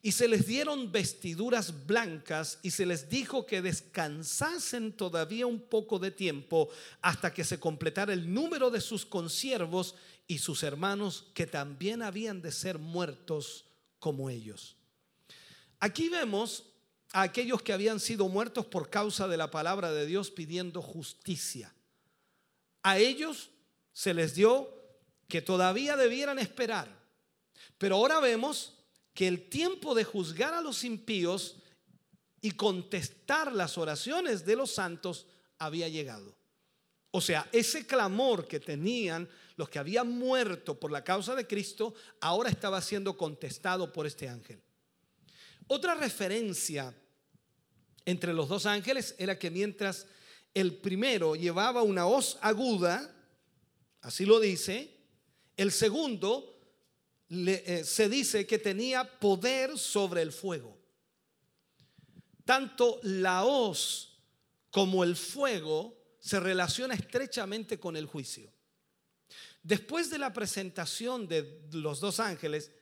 Y se les dieron vestiduras blancas y se les dijo que descansasen todavía un poco de tiempo hasta que se completara el número de sus consiervos y sus hermanos que también habían de ser muertos como ellos. Aquí vemos a aquellos que habían sido muertos por causa de la palabra de Dios pidiendo justicia. A ellos se les dio que todavía debieran esperar. Pero ahora vemos que el tiempo de juzgar a los impíos y contestar las oraciones de los santos había llegado. O sea, ese clamor que tenían los que habían muerto por la causa de Cristo, ahora estaba siendo contestado por este ángel. Otra referencia entre los dos ángeles era que mientras el primero llevaba una hoz aguda, así lo dice, el segundo eh, se dice que tenía poder sobre el fuego. Tanto la hoz como el fuego se relaciona estrechamente con el juicio. Después de la presentación de los dos ángeles,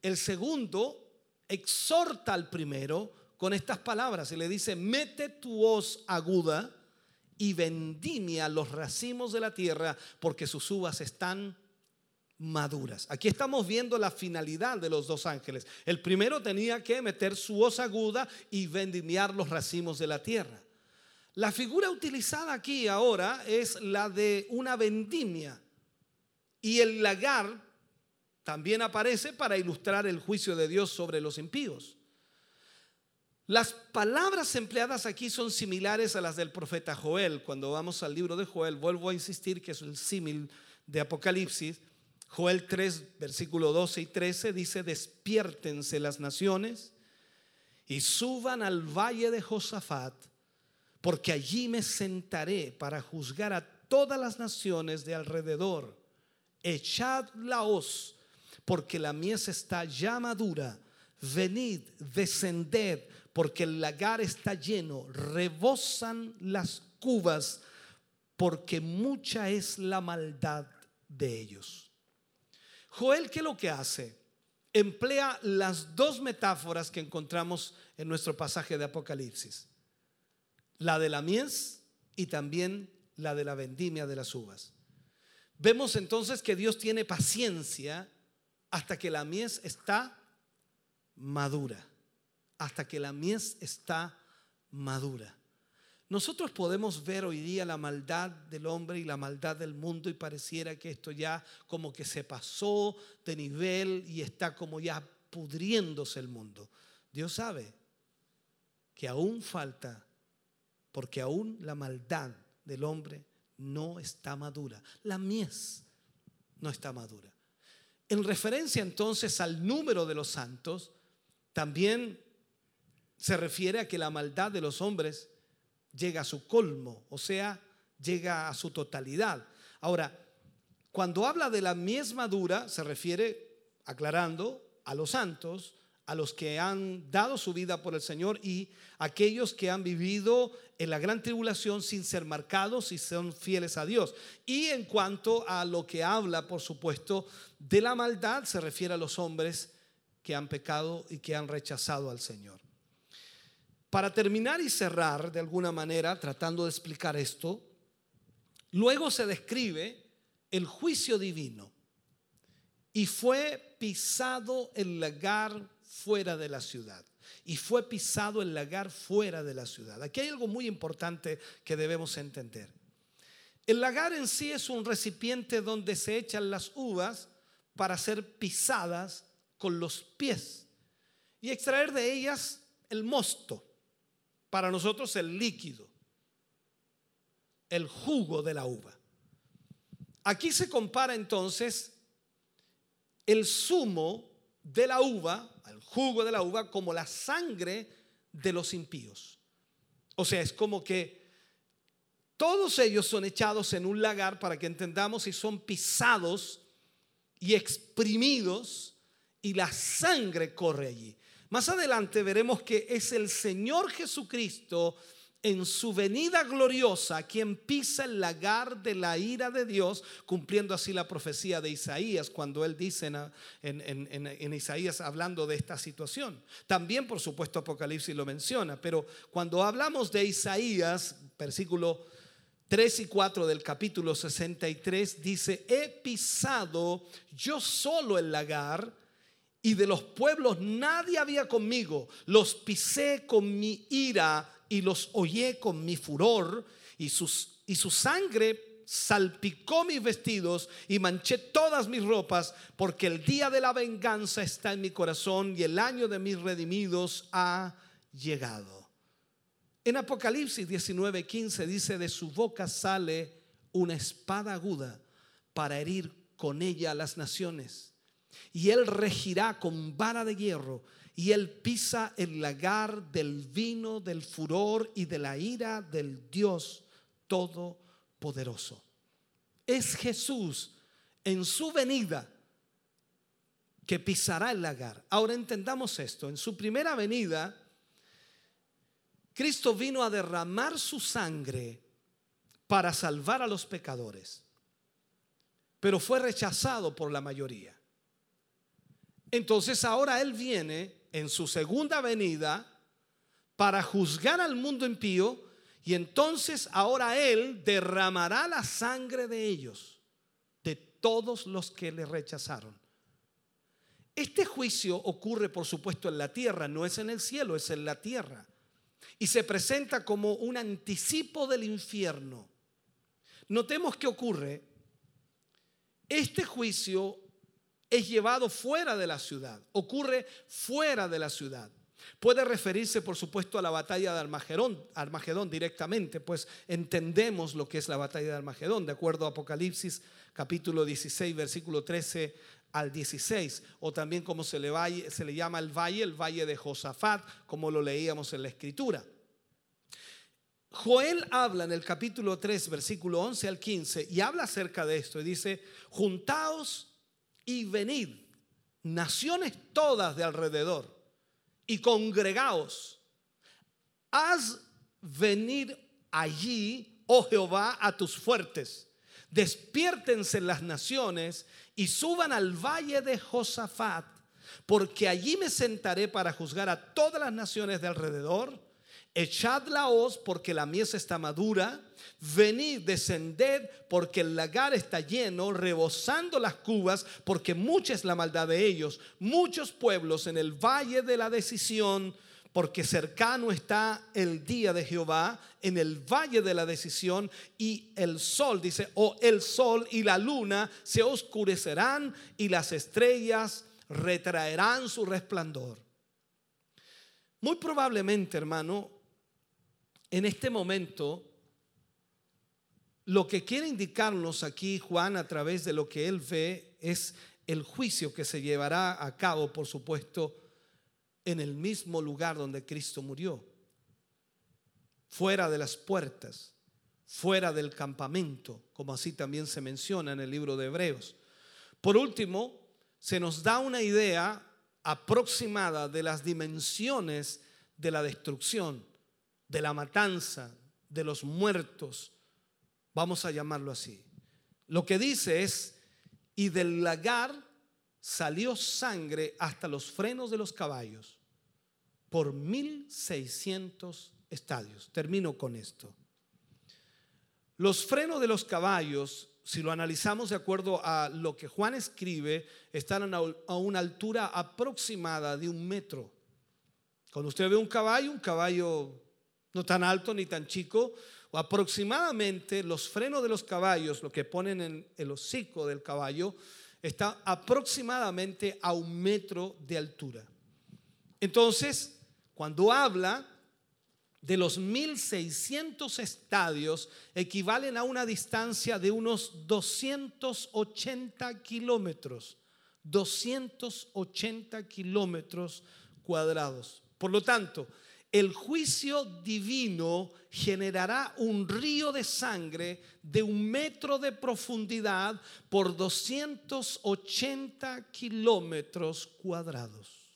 el segundo exhorta al primero con estas palabras y le dice, mete tu hoz aguda y vendimia los racimos de la tierra porque sus uvas están maduras. Aquí estamos viendo la finalidad de los dos ángeles. El primero tenía que meter su hoz aguda y vendimiar los racimos de la tierra. La figura utilizada aquí ahora es la de una vendimia y el lagar también aparece para ilustrar el juicio de Dios sobre los impíos. Las palabras empleadas aquí son similares a las del profeta Joel. Cuando vamos al libro de Joel, vuelvo a insistir que es el símil de Apocalipsis. Joel 3, versículo 12 y 13 dice, despiértense las naciones y suban al valle de Josafat, porque allí me sentaré para juzgar a todas las naciones de alrededor. Echad la hoz, porque la mies está ya madura. Venid, descended, porque el lagar está lleno. Rebosan las cubas, porque mucha es la maldad de ellos. Joel, ¿qué es lo que hace? Emplea las dos metáforas que encontramos en nuestro pasaje de Apocalipsis. La de la mies y también la de la vendimia de las uvas. Vemos entonces que Dios tiene paciencia hasta que la mies está madura. Hasta que la mies está madura. Nosotros podemos ver hoy día la maldad del hombre y la maldad del mundo y pareciera que esto ya como que se pasó de nivel y está como ya pudriéndose el mundo. Dios sabe que aún falta, porque aún la maldad del hombre no está madura. La mies no está madura. En referencia entonces al número de los santos, también se refiere a que la maldad de los hombres llega a su colmo, o sea, llega a su totalidad. Ahora, cuando habla de la mies madura, se refiere, aclarando, a los santos, a los que han dado su vida por el Señor y aquellos que han vivido en la gran tribulación sin ser marcados y son fieles a Dios. Y en cuanto a lo que habla, por supuesto, de la maldad, se refiere a los hombres que han pecado y que han rechazado al Señor. Para terminar y cerrar de alguna manera, tratando de explicar esto, luego se describe el juicio divino y fue pisado el lagar fuera de la ciudad. Y fue pisado el lagar fuera de la ciudad. Aquí hay algo muy importante que debemos entender. El lagar en sí es un recipiente donde se echan las uvas para ser pisadas con los pies y extraer de ellas el mosto, para nosotros el líquido, el jugo de la uva. Aquí se compara entonces el zumo de la uva, el jugo de la uva, como la sangre de los impíos. O sea, es como que todos ellos son echados en un lagar para que entendamos y son pisados y exprimidos y la sangre corre allí. Más adelante veremos que es el Señor Jesucristo en su venida gloriosa quien pisa el lagar de la ira de Dios, cumpliendo así la profecía de Isaías, cuando él dice en, en- en Isaías hablando de esta situación. También, por supuesto, Apocalipsis lo menciona, pero cuando hablamos de Isaías, versículo 3 y 4 del capítulo 63, dice, he pisado yo solo el lagar y de los pueblos nadie había conmigo. Los pisé con mi ira y los hollé con mi furor y, sus, y su sangre salpicó mis vestidos y manché todas mis ropas porque el día de la venganza está en mi corazón y el año de mis redimidos ha llegado. En Apocalipsis 19:15 dice, de su boca sale una espada aguda para herir con ella a las naciones. Y él regirá con vara de hierro y él pisa el lagar del vino, del furor y de la ira del Dios Todopoderoso. Es Jesús en su venida que pisará el lagar. Ahora entendamos esto. En su primera venida, Cristo vino a derramar su sangre para salvar a los pecadores, pero fue rechazado por la mayoría. Entonces ahora Él viene en su segunda venida para juzgar al mundo impío y entonces ahora Él derramará la sangre de ellos, de todos los que le rechazaron. Este juicio ocurre, por supuesto, en la tierra, no es en el cielo, es en la tierra. Y se presenta como un anticipo del infierno. Notemos que ocurre. Este juicio es llevado fuera de la ciudad, ocurre fuera de la ciudad. Puede referirse, por supuesto, a la batalla de Armagedón, directamente, pues entendemos lo que es la batalla de Armagedón, de acuerdo a Apocalipsis capítulo 16, versículo 13 al 16, o también como se le, valle- se le llama el valle, el valle de Josafat, como lo leíamos en la escritura. Joel habla en el capítulo 3, versículo 11 al 15, y habla acerca de esto, y dice, juntaos y venid, naciones todas de alrededor, y congregaos, haz venir allí, oh Jehová, a tus fuertes, despiértense las naciones y suban al valle de Josafat, porque allí me sentaré para juzgar a todas las naciones de alrededor. Echad la hoz porque la mies está madura. Venid, descended porque el lagar está lleno, rebosando las cubas, porque mucha es la maldad de ellos. Muchos pueblos en el valle de la decisión, porque cercano está el día de Jehová, en el valle de la decisión, y el sol, dice, o el sol y la luna se oscurecerán y las estrellas retraerán su resplandor. Muy probablemente, hermano, en este momento, lo que quiere indicarnos aquí Juan a través de lo que él ve es el juicio que se llevará a cabo, por supuesto, en el mismo lugar donde Cristo murió, fuera de las puertas, fuera del campamento, como así también se menciona en el libro de Hebreos. Por último, se nos da una idea aproximada de las dimensiones de la destrucción, de la matanza, de los muertos, vamos a llamarlo así. Lo que dice es, y del lagar salió sangre hasta los frenos de los caballos por 1600 estadios. Termino con esto. Los frenos de los caballos, si lo analizamos de acuerdo a lo que Juan escribe, están a una altura aproximada de un metro. Cuando usted ve un caballo, un caballo no tan alto ni tan chico, o aproximadamente los frenos de los caballos, lo que ponen en el hocico del caballo, está aproximadamente a un metro de altura. Entonces, cuando habla de los 1600 estadios, equivalen a una distancia de unos 280 kilómetros. 280 kilómetros cuadrados. Por lo tanto, el juicio divino generará un río de sangre de un metro de profundidad por 280 kilómetros cuadrados.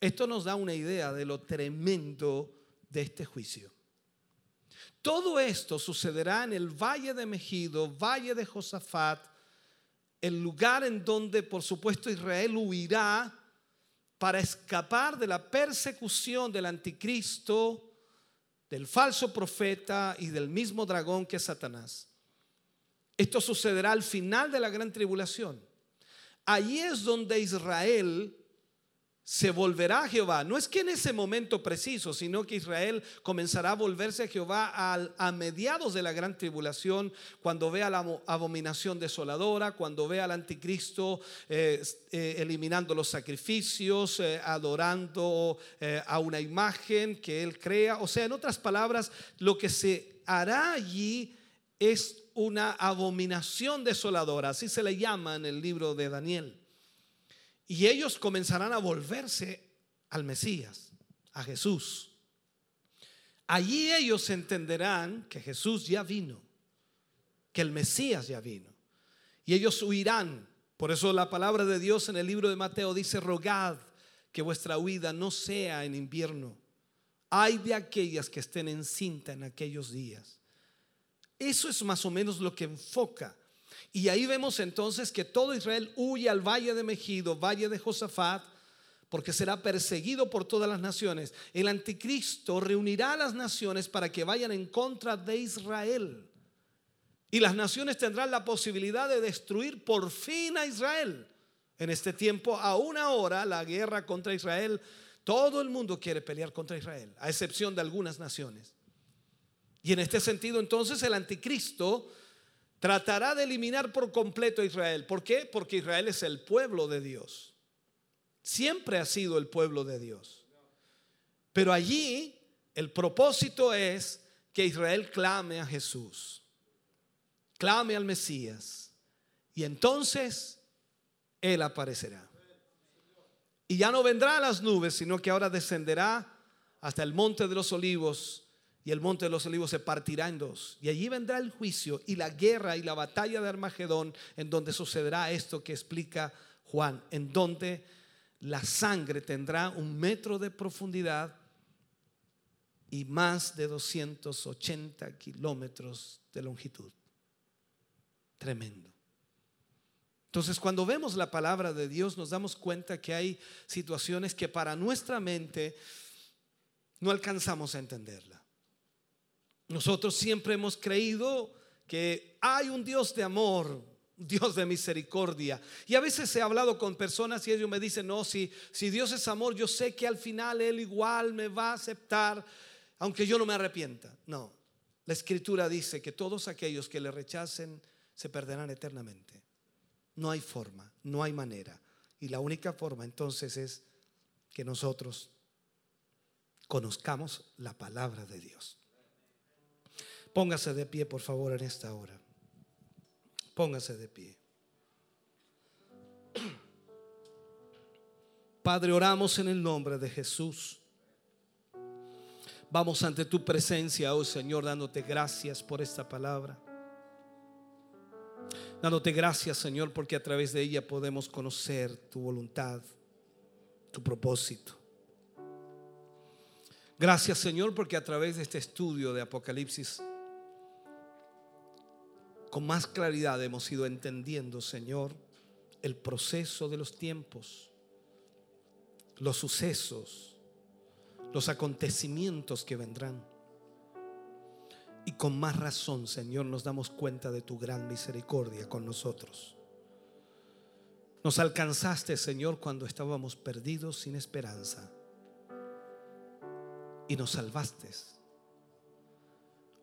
Esto nos da una idea de lo tremendo de este juicio. Todo esto sucederá en el valle de Megido, valle de Josafat, el lugar en donde por supuesto Israel huirá para escapar de la persecución del anticristo, del falso profeta y del mismo dragón que Satanás. Esto sucederá al final de la gran tribulación. Allí es donde Israel se volverá a Jehová. No es que en ese momento preciso, sino que Israel comenzará a volverse a Jehová a, mediados de la gran tribulación, cuando vea la abominación desoladora, cuando vea al anticristo eh, eh, eliminando los sacrificios, eh, adorando a una imagen que él crea. O sea, en otras palabras, lo que se hará allí es una abominación desoladora, así se le llama en el libro de Daniel. Y ellos comenzarán a volverse al Mesías, a Jesús. Allí ellos entenderán que Jesús ya vino, que el Mesías ya vino. Y ellos huirán. Por eso la palabra de Dios en el libro de Mateo dice, rogad que vuestra huida no sea en invierno. Hay de aquellas que estén en cinta en aquellos días. Eso es más o menos lo que enfoca y ahí vemos entonces que todo Israel huye al valle de Megido, valle de Josafat, porque será perseguido por todas las naciones. El anticristo reunirá a las naciones para que vayan en contra de Israel. Y las naciones tendrán la posibilidad de destruir por fin a Israel. En este tiempo, aún ahora, la guerra contra Israel, todo el mundo quiere pelear contra Israel, a excepción de algunas naciones. Y en este sentido, entonces, el anticristo tratará de eliminar por completo a Israel. ¿Por qué? Porque Israel es el pueblo de Dios. Siempre ha sido el pueblo de Dios. Pero allí el propósito es que Israel clame a Jesús, clame al Mesías. Y entonces Él aparecerá. Y ya no vendrá a las nubes, sino que ahora descenderá hasta el monte de los olivos y el monte de los olivos se partirá en dos. Y allí vendrá el juicio y la guerra y la batalla de Armagedón, en donde sucederá esto que explica Juan, en donde la sangre tendrá un metro de profundidad y más de 280 kilómetros de longitud. Tremendo. Entonces, cuando vemos la palabra de Dios, nos damos cuenta que hay situaciones que para nuestra mente no alcanzamos a entenderla. Nosotros siempre hemos creído que hay un Dios de amor, Dios de misericordia. Y a veces he hablado con personas y ellos me dicen, no, si, si Dios es amor, yo sé que al final Él igual me va a aceptar, aunque yo no me arrepienta. No, la escritura dice que todos aquellos que le rechacen se perderán eternamente. No hay forma, no hay manera. Y la única forma entonces es que nosotros conozcamos la palabra de Dios. Póngase de pie, por favor, en esta hora. Póngase de pie. Padre, oramos en el nombre de Jesús. Vamos ante tu presencia, oh Señor, dándote gracias por esta palabra. Dándote gracias, Señor, porque a través de ella podemos conocer tu voluntad, tu propósito. Gracias, Señor, porque a través de este estudio de Apocalipsis, con más claridad hemos ido entendiendo, Señor, el proceso de los tiempos, los sucesos, los acontecimientos que vendrán. Y con más razón, Señor, nos damos cuenta de tu gran misericordia con nosotros. Nos alcanzaste, Señor, cuando estábamos perdidos sin esperanza. Y nos salvaste.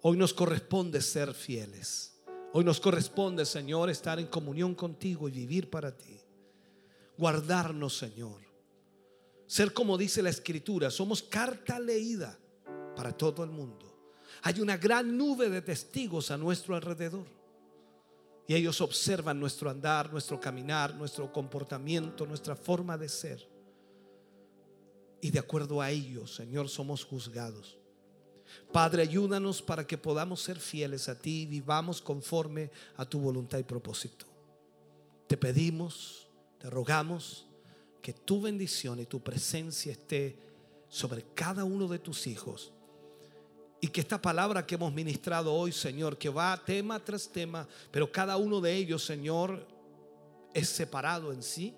Hoy nos corresponde ser fieles. Hoy nos corresponde, Señor, estar en comunión contigo y vivir para ti. Guardarnos, Señor. Ser como dice la Escritura, somos carta leída para todo el mundo. Hay una gran nube de testigos a nuestro alrededor. Y ellos observan nuestro andar, nuestro caminar, nuestro comportamiento, nuestra forma de ser. Y de acuerdo a ellos, Señor, somos juzgados. Padre, ayúdanos para que podamos ser fieles a ti y vivamos conforme a tu voluntad y propósito. Te pedimos, te rogamos que tu bendición y tu presencia esté sobre cada uno de tus hijos. Y que esta palabra que hemos ministrado hoy, Señor, que va tema tras tema, pero cada uno de ellos, Señor, es separado en sí.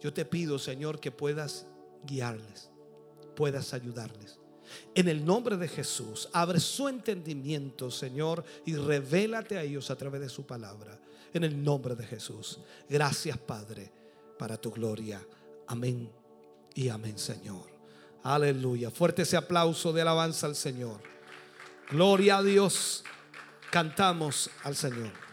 Yo te pido, Señor, que puedas guiarles, puedas ayudarles. En el nombre de Jesús, abre su entendimiento, Señor, y revélate a ellos a través de su palabra. En el nombre de Jesús. Gracias, Padre, para tu gloria. Amén y amén, Señor. Aleluya. Fuerte ese aplauso de alabanza al Señor. Gloria a Dios. Cantamos al Señor.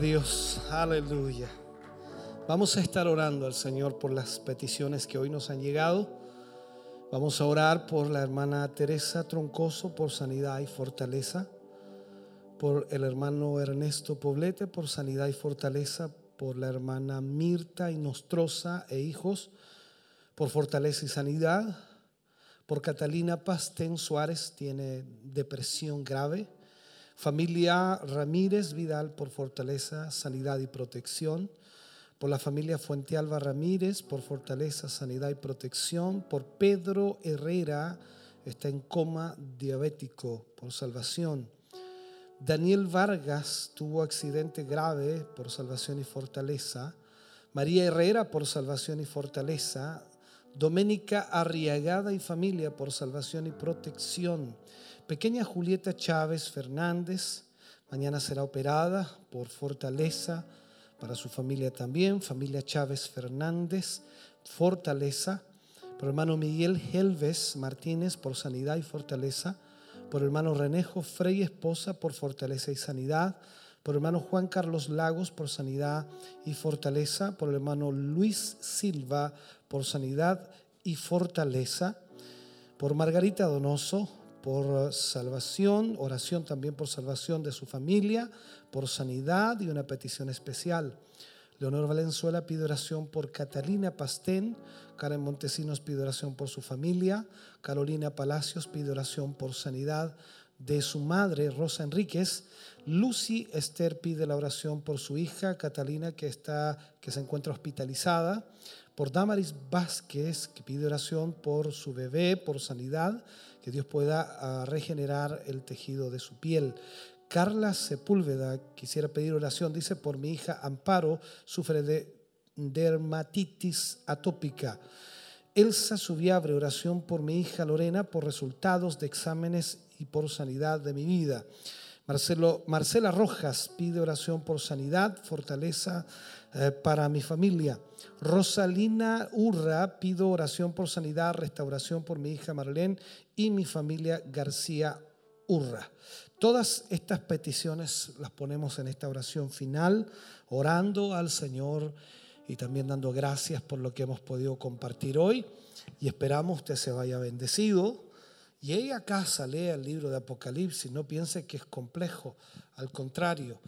Dios. Aleluya. Vamos a estar orando al Señor por las peticiones que hoy nos han llegado. Vamos a orar por la hermana Teresa Troncoso por sanidad y fortaleza. Por el hermano Ernesto Poblete por sanidad y fortaleza. Por la hermana Mirta Inostroza e hijos por fortaleza y sanidad. Por Catalina Pastén Suárez, tiene depresión grave. Familia Ramírez Vidal por fortaleza, sanidad y protección. Por la familia Fuentealba Ramírez por fortaleza, sanidad y protección. Por Pedro Herrera, está en coma diabético por salvación. Daniel Vargas tuvo accidente grave por salvación y fortaleza. María Herrera por salvación y fortaleza. Doménica Arriagada y familia por salvación y protección. Pequeña Julieta Chávez Fernández, mañana será operada por fortaleza para su familia también. Familia Chávez Fernández, fortaleza. Por hermano Miguel Helves Martínez por sanidad y fortaleza. Por hermano Renejo Frey Esposa por fortaleza y sanidad. Por hermano Juan Carlos Lagos por sanidad y fortaleza. Por hermano Luis Silva por sanidad y fortaleza. Por Margarita Donoso por salvación, oración también por salvación de su familia, por sanidad y una petición especial. Leonor Valenzuela pide oración por Catalina Pastén, Karen Montesinos pide oración por su familia, Carolina Palacios pide oración por sanidad de su madre, Rosa Enríquez, Lucy Esther pide la oración por su hija, Catalina, que, está, que se encuentra hospitalizada, por Damaris Vázquez, que pide oración por su bebé, por sanidad, que Dios pueda uh, regenerar el tejido de su piel. Carla Sepúlveda quisiera pedir oración, dice, por mi hija Amparo, sufre de dermatitis atópica. Elsa Subiabre, oración por mi hija Lorena, por resultados de exámenes y por sanidad de mi vida. Marcelo, Marcela Rojas pide oración por sanidad, fortaleza eh, para mi familia. Rosalina Urra pido oración por sanidad, restauración por mi hija Marlene y mi familia García Urra. Todas estas peticiones las ponemos en esta oración final, orando al Señor y también dando gracias por lo que hemos podido compartir hoy. Y esperamos usted se vaya bendecido. Ella a casa lea el libro de Apocalipsis, no piense que es complejo, al contrario,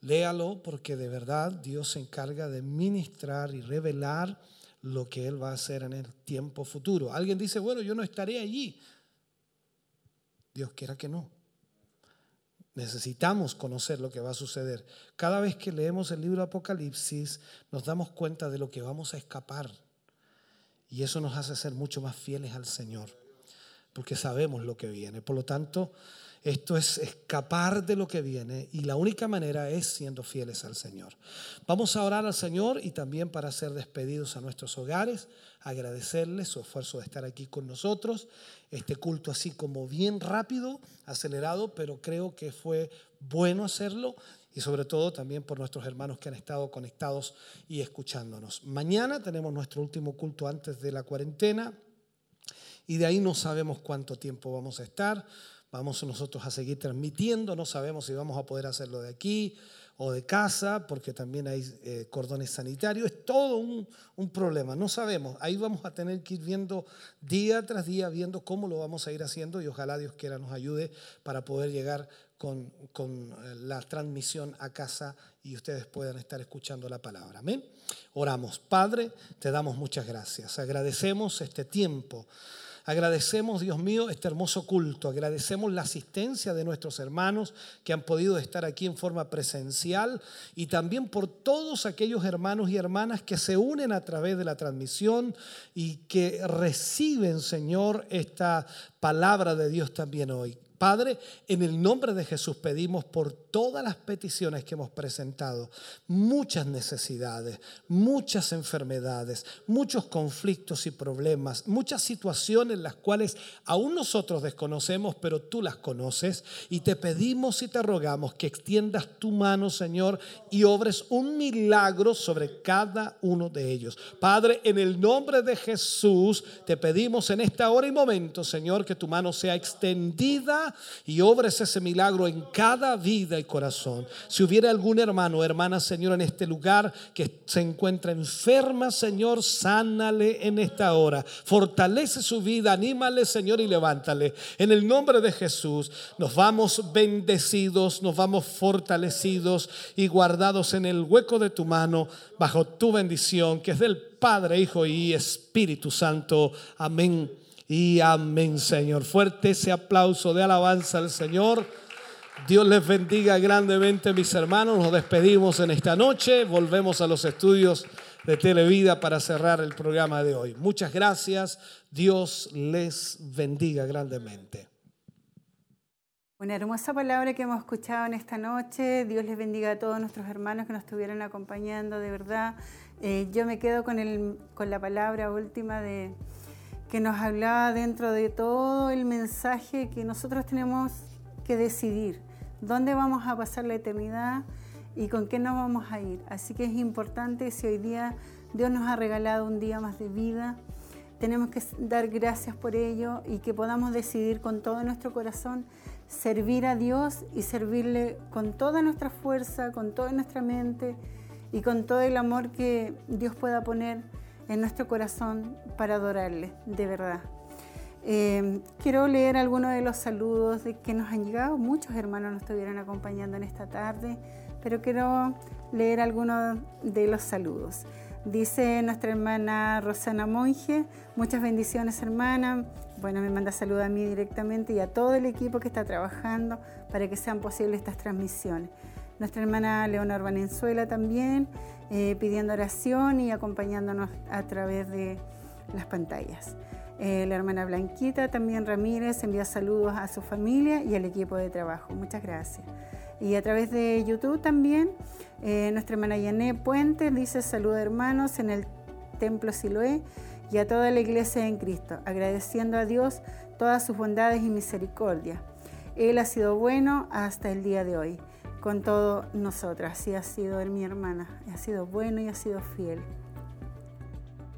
léalo porque de verdad Dios se encarga de ministrar y revelar lo que Él va a hacer en el tiempo futuro. Alguien dice, bueno, yo no estaré allí. Dios quiera que no. Necesitamos conocer lo que va a suceder. Cada vez que leemos el libro de Apocalipsis nos damos cuenta de lo que vamos a escapar. Y eso nos hace ser mucho más fieles al Señor, porque sabemos lo que viene. Por lo tanto, esto es escapar de lo que viene y la única manera es siendo fieles al Señor. Vamos a orar al Señor y también para ser despedidos a nuestros hogares, agradecerles su esfuerzo de estar aquí con nosotros. Este culto así como bien rápido, acelerado, pero creo que fue bueno hacerlo y sobre todo también por nuestros hermanos que han estado conectados y escuchándonos. Mañana tenemos nuestro último culto antes de la cuarentena y de ahí no sabemos cuánto tiempo vamos a estar. Vamos nosotros a seguir transmitiendo, no sabemos si vamos a poder hacerlo de aquí o de casa, porque también hay eh, cordones sanitarios. Es todo un, un, problema, no sabemos. Ahí vamos a tener que ir viendo día tras día, viendo cómo lo vamos a ir haciendo y ojalá Dios quiera nos ayude para poder llegar con, con la transmisión a casa y ustedes puedan estar escuchando la palabra. Amén. Oramos. Padre, te damos muchas gracias. Agradecemos este tiempo. Agradecemos, Dios mío, este hermoso culto. Agradecemos la asistencia de nuestros hermanos que han podido estar aquí en forma presencial y también por todos aquellos hermanos y hermanas que se unen a través de la transmisión y que reciben, Señor, esta palabra de Dios también hoy. Padre, en el nombre de Jesús pedimos por todas las peticiones que hemos presentado, muchas necesidades, muchas enfermedades, muchos conflictos y problemas, muchas situaciones las cuales aún nosotros desconocemos, pero tú las conoces y te pedimos y te rogamos que extiendas tu mano, Señor, y obres un milagro sobre cada uno de ellos. Padre, en el nombre de Jesús te pedimos en esta hora y momento, Señor, que tu mano sea extendida y obres ese milagro en cada vida corazón. Si hubiera algún hermano o hermana, Señor, en este lugar que se encuentra enferma, Señor, sánale en esta hora. Fortalece su vida, anímale, Señor, y levántale. En el nombre de Jesús, nos vamos bendecidos, nos vamos fortalecidos y guardados en el hueco de tu mano, bajo tu bendición, que es del Padre, Hijo y Espíritu Santo. Amén. Y amén, Señor. Fuerte ese aplauso de alabanza al Señor. Dios les bendiga grandemente, mis hermanos. Nos despedimos en esta noche. Volvemos a los estudios de Televida para cerrar el programa de hoy. Muchas gracias. Dios les bendiga grandemente. Una hermosa palabra que hemos escuchado en esta noche. Dios les bendiga a todos nuestros hermanos que nos estuvieron acompañando, de verdad. Eh, yo me quedo con, el, con la palabra última de que nos hablaba dentro de todo el mensaje que nosotros tenemos que decidir dónde vamos a pasar la eternidad y con qué nos vamos a ir. Así que es importante si hoy día Dios nos ha regalado un día más de vida, tenemos que dar gracias por ello y que podamos decidir con todo nuestro corazón servir a Dios y servirle con toda nuestra fuerza, con toda nuestra mente y con todo el amor que Dios pueda poner en nuestro corazón para adorarle, de verdad. Eh, quiero leer algunos de los saludos de que nos han llegado. Muchos hermanos nos estuvieron acompañando en esta tarde, pero quiero leer algunos de los saludos. Dice nuestra hermana Rosana Monge, muchas bendiciones hermana. Bueno, me manda saludos a mí directamente y a todo el equipo que está trabajando para que sean posibles estas transmisiones. Nuestra hermana Leonor Valenzuela también, eh, pidiendo oración y acompañándonos a través de las pantallas. Eh, la hermana Blanquita también Ramírez envía saludos a su familia y al equipo de trabajo. Muchas gracias. Y a través de YouTube también, eh, nuestra hermana Yané Puente dice saludos hermanos en el Templo Siloé y a toda la iglesia en Cristo, agradeciendo a Dios todas sus bondades y misericordia. Él ha sido bueno hasta el día de hoy, con todos nosotros. Así ha sido él, mi hermana. Ha sido bueno y ha sido fiel.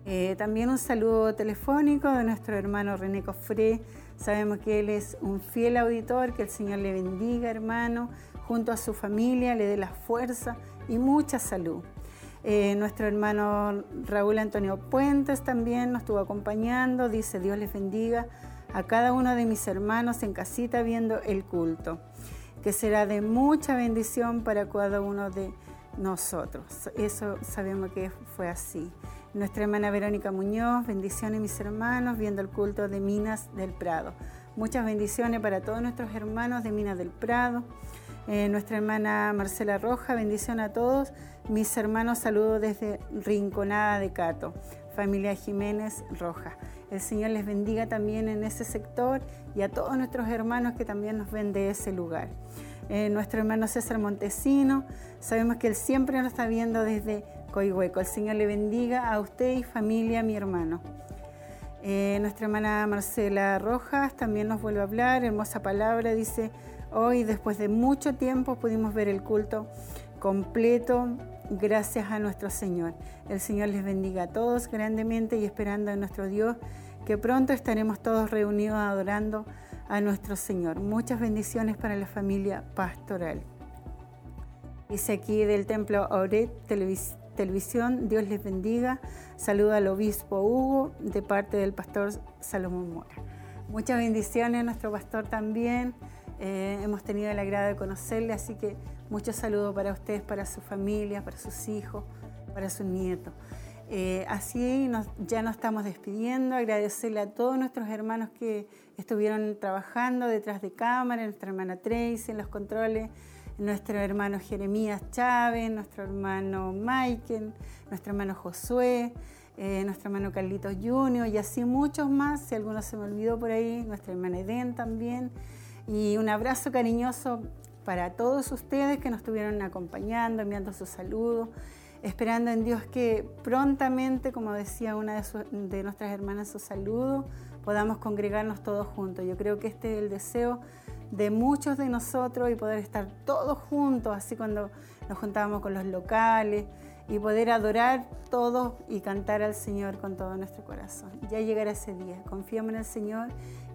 Eh, también un saludo telefónico de nuestro hermano René Cofré. Sabemos que él es un fiel auditor, que el Señor le bendiga, hermano, junto a su familia, le dé la fuerza y mucha salud. Eh, nuestro hermano Raúl Antonio Puentes también nos estuvo acompañando, dice Dios les bendiga a cada uno de mis hermanos en casita viendo el culto, que será de mucha bendición para cada uno de nosotros. Eso sabemos que fue así. Nuestra hermana Verónica Muñoz, bendiciones mis hermanos, viendo el culto de Minas del Prado. Muchas bendiciones para todos nuestros hermanos de Minas del Prado. Eh, nuestra hermana Marcela Roja, bendición a todos. Mis hermanos, saludos desde Rinconada de Cato, familia Jiménez Roja. El Señor les bendiga también en ese sector y a todos nuestros hermanos que también nos ven de ese lugar. Eh, nuestro hermano César Montesino, sabemos que él siempre nos está viendo desde Coihueco. El Señor le bendiga a usted y familia, mi hermano. Eh, nuestra hermana Marcela Rojas también nos vuelve a hablar, hermosa palabra, dice, hoy después de mucho tiempo pudimos ver el culto completo gracias a nuestro Señor. El Señor les bendiga a todos grandemente y esperando a nuestro Dios que pronto estaremos todos reunidos adorando a nuestro Señor. Muchas bendiciones para la familia pastoral. Dice aquí del templo Auret Televisión, Dios les bendiga. Saluda al obispo Hugo de parte del pastor Salomón Mora. Muchas bendiciones a nuestro pastor también. Eh, hemos tenido el agrado de conocerle, así que muchos saludos para ustedes, para su familia, para sus hijos, para sus nietos. Eh, así nos, ya nos estamos despidiendo, agradecerle a todos nuestros hermanos que estuvieron trabajando detrás de cámara, nuestra hermana Tracy en los controles, nuestro hermano Jeremías Chávez, nuestro hermano Michael, nuestro hermano Josué, eh, nuestro hermano Carlitos Junior y así muchos más, si alguno se me olvidó por ahí, nuestra hermana Eden también. Y un abrazo cariñoso para todos ustedes que nos estuvieron acompañando, enviando sus saludos, esperando en Dios que prontamente, como decía una de nuestras hermanas, su saludo, podamos congregarnos todos juntos. Yo creo que este es el deseo de muchos de nosotros y poder estar todos juntos, así cuando nos juntábamos con los locales y poder adorar todos y cantar al Señor con todo nuestro corazón. Ya llegará ese día. Confiamos en el Señor,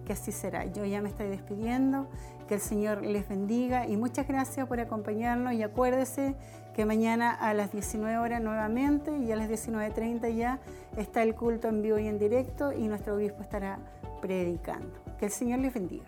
que así será. Yo ya me estoy despidiendo, que el Señor les bendiga y muchas gracias por acompañarnos y acuérdese que mañana a las 19 horas nuevamente y a las 19.30 ya está el culto en vivo y en directo y nuestro obispo estará predicando. Que el Señor les bendiga.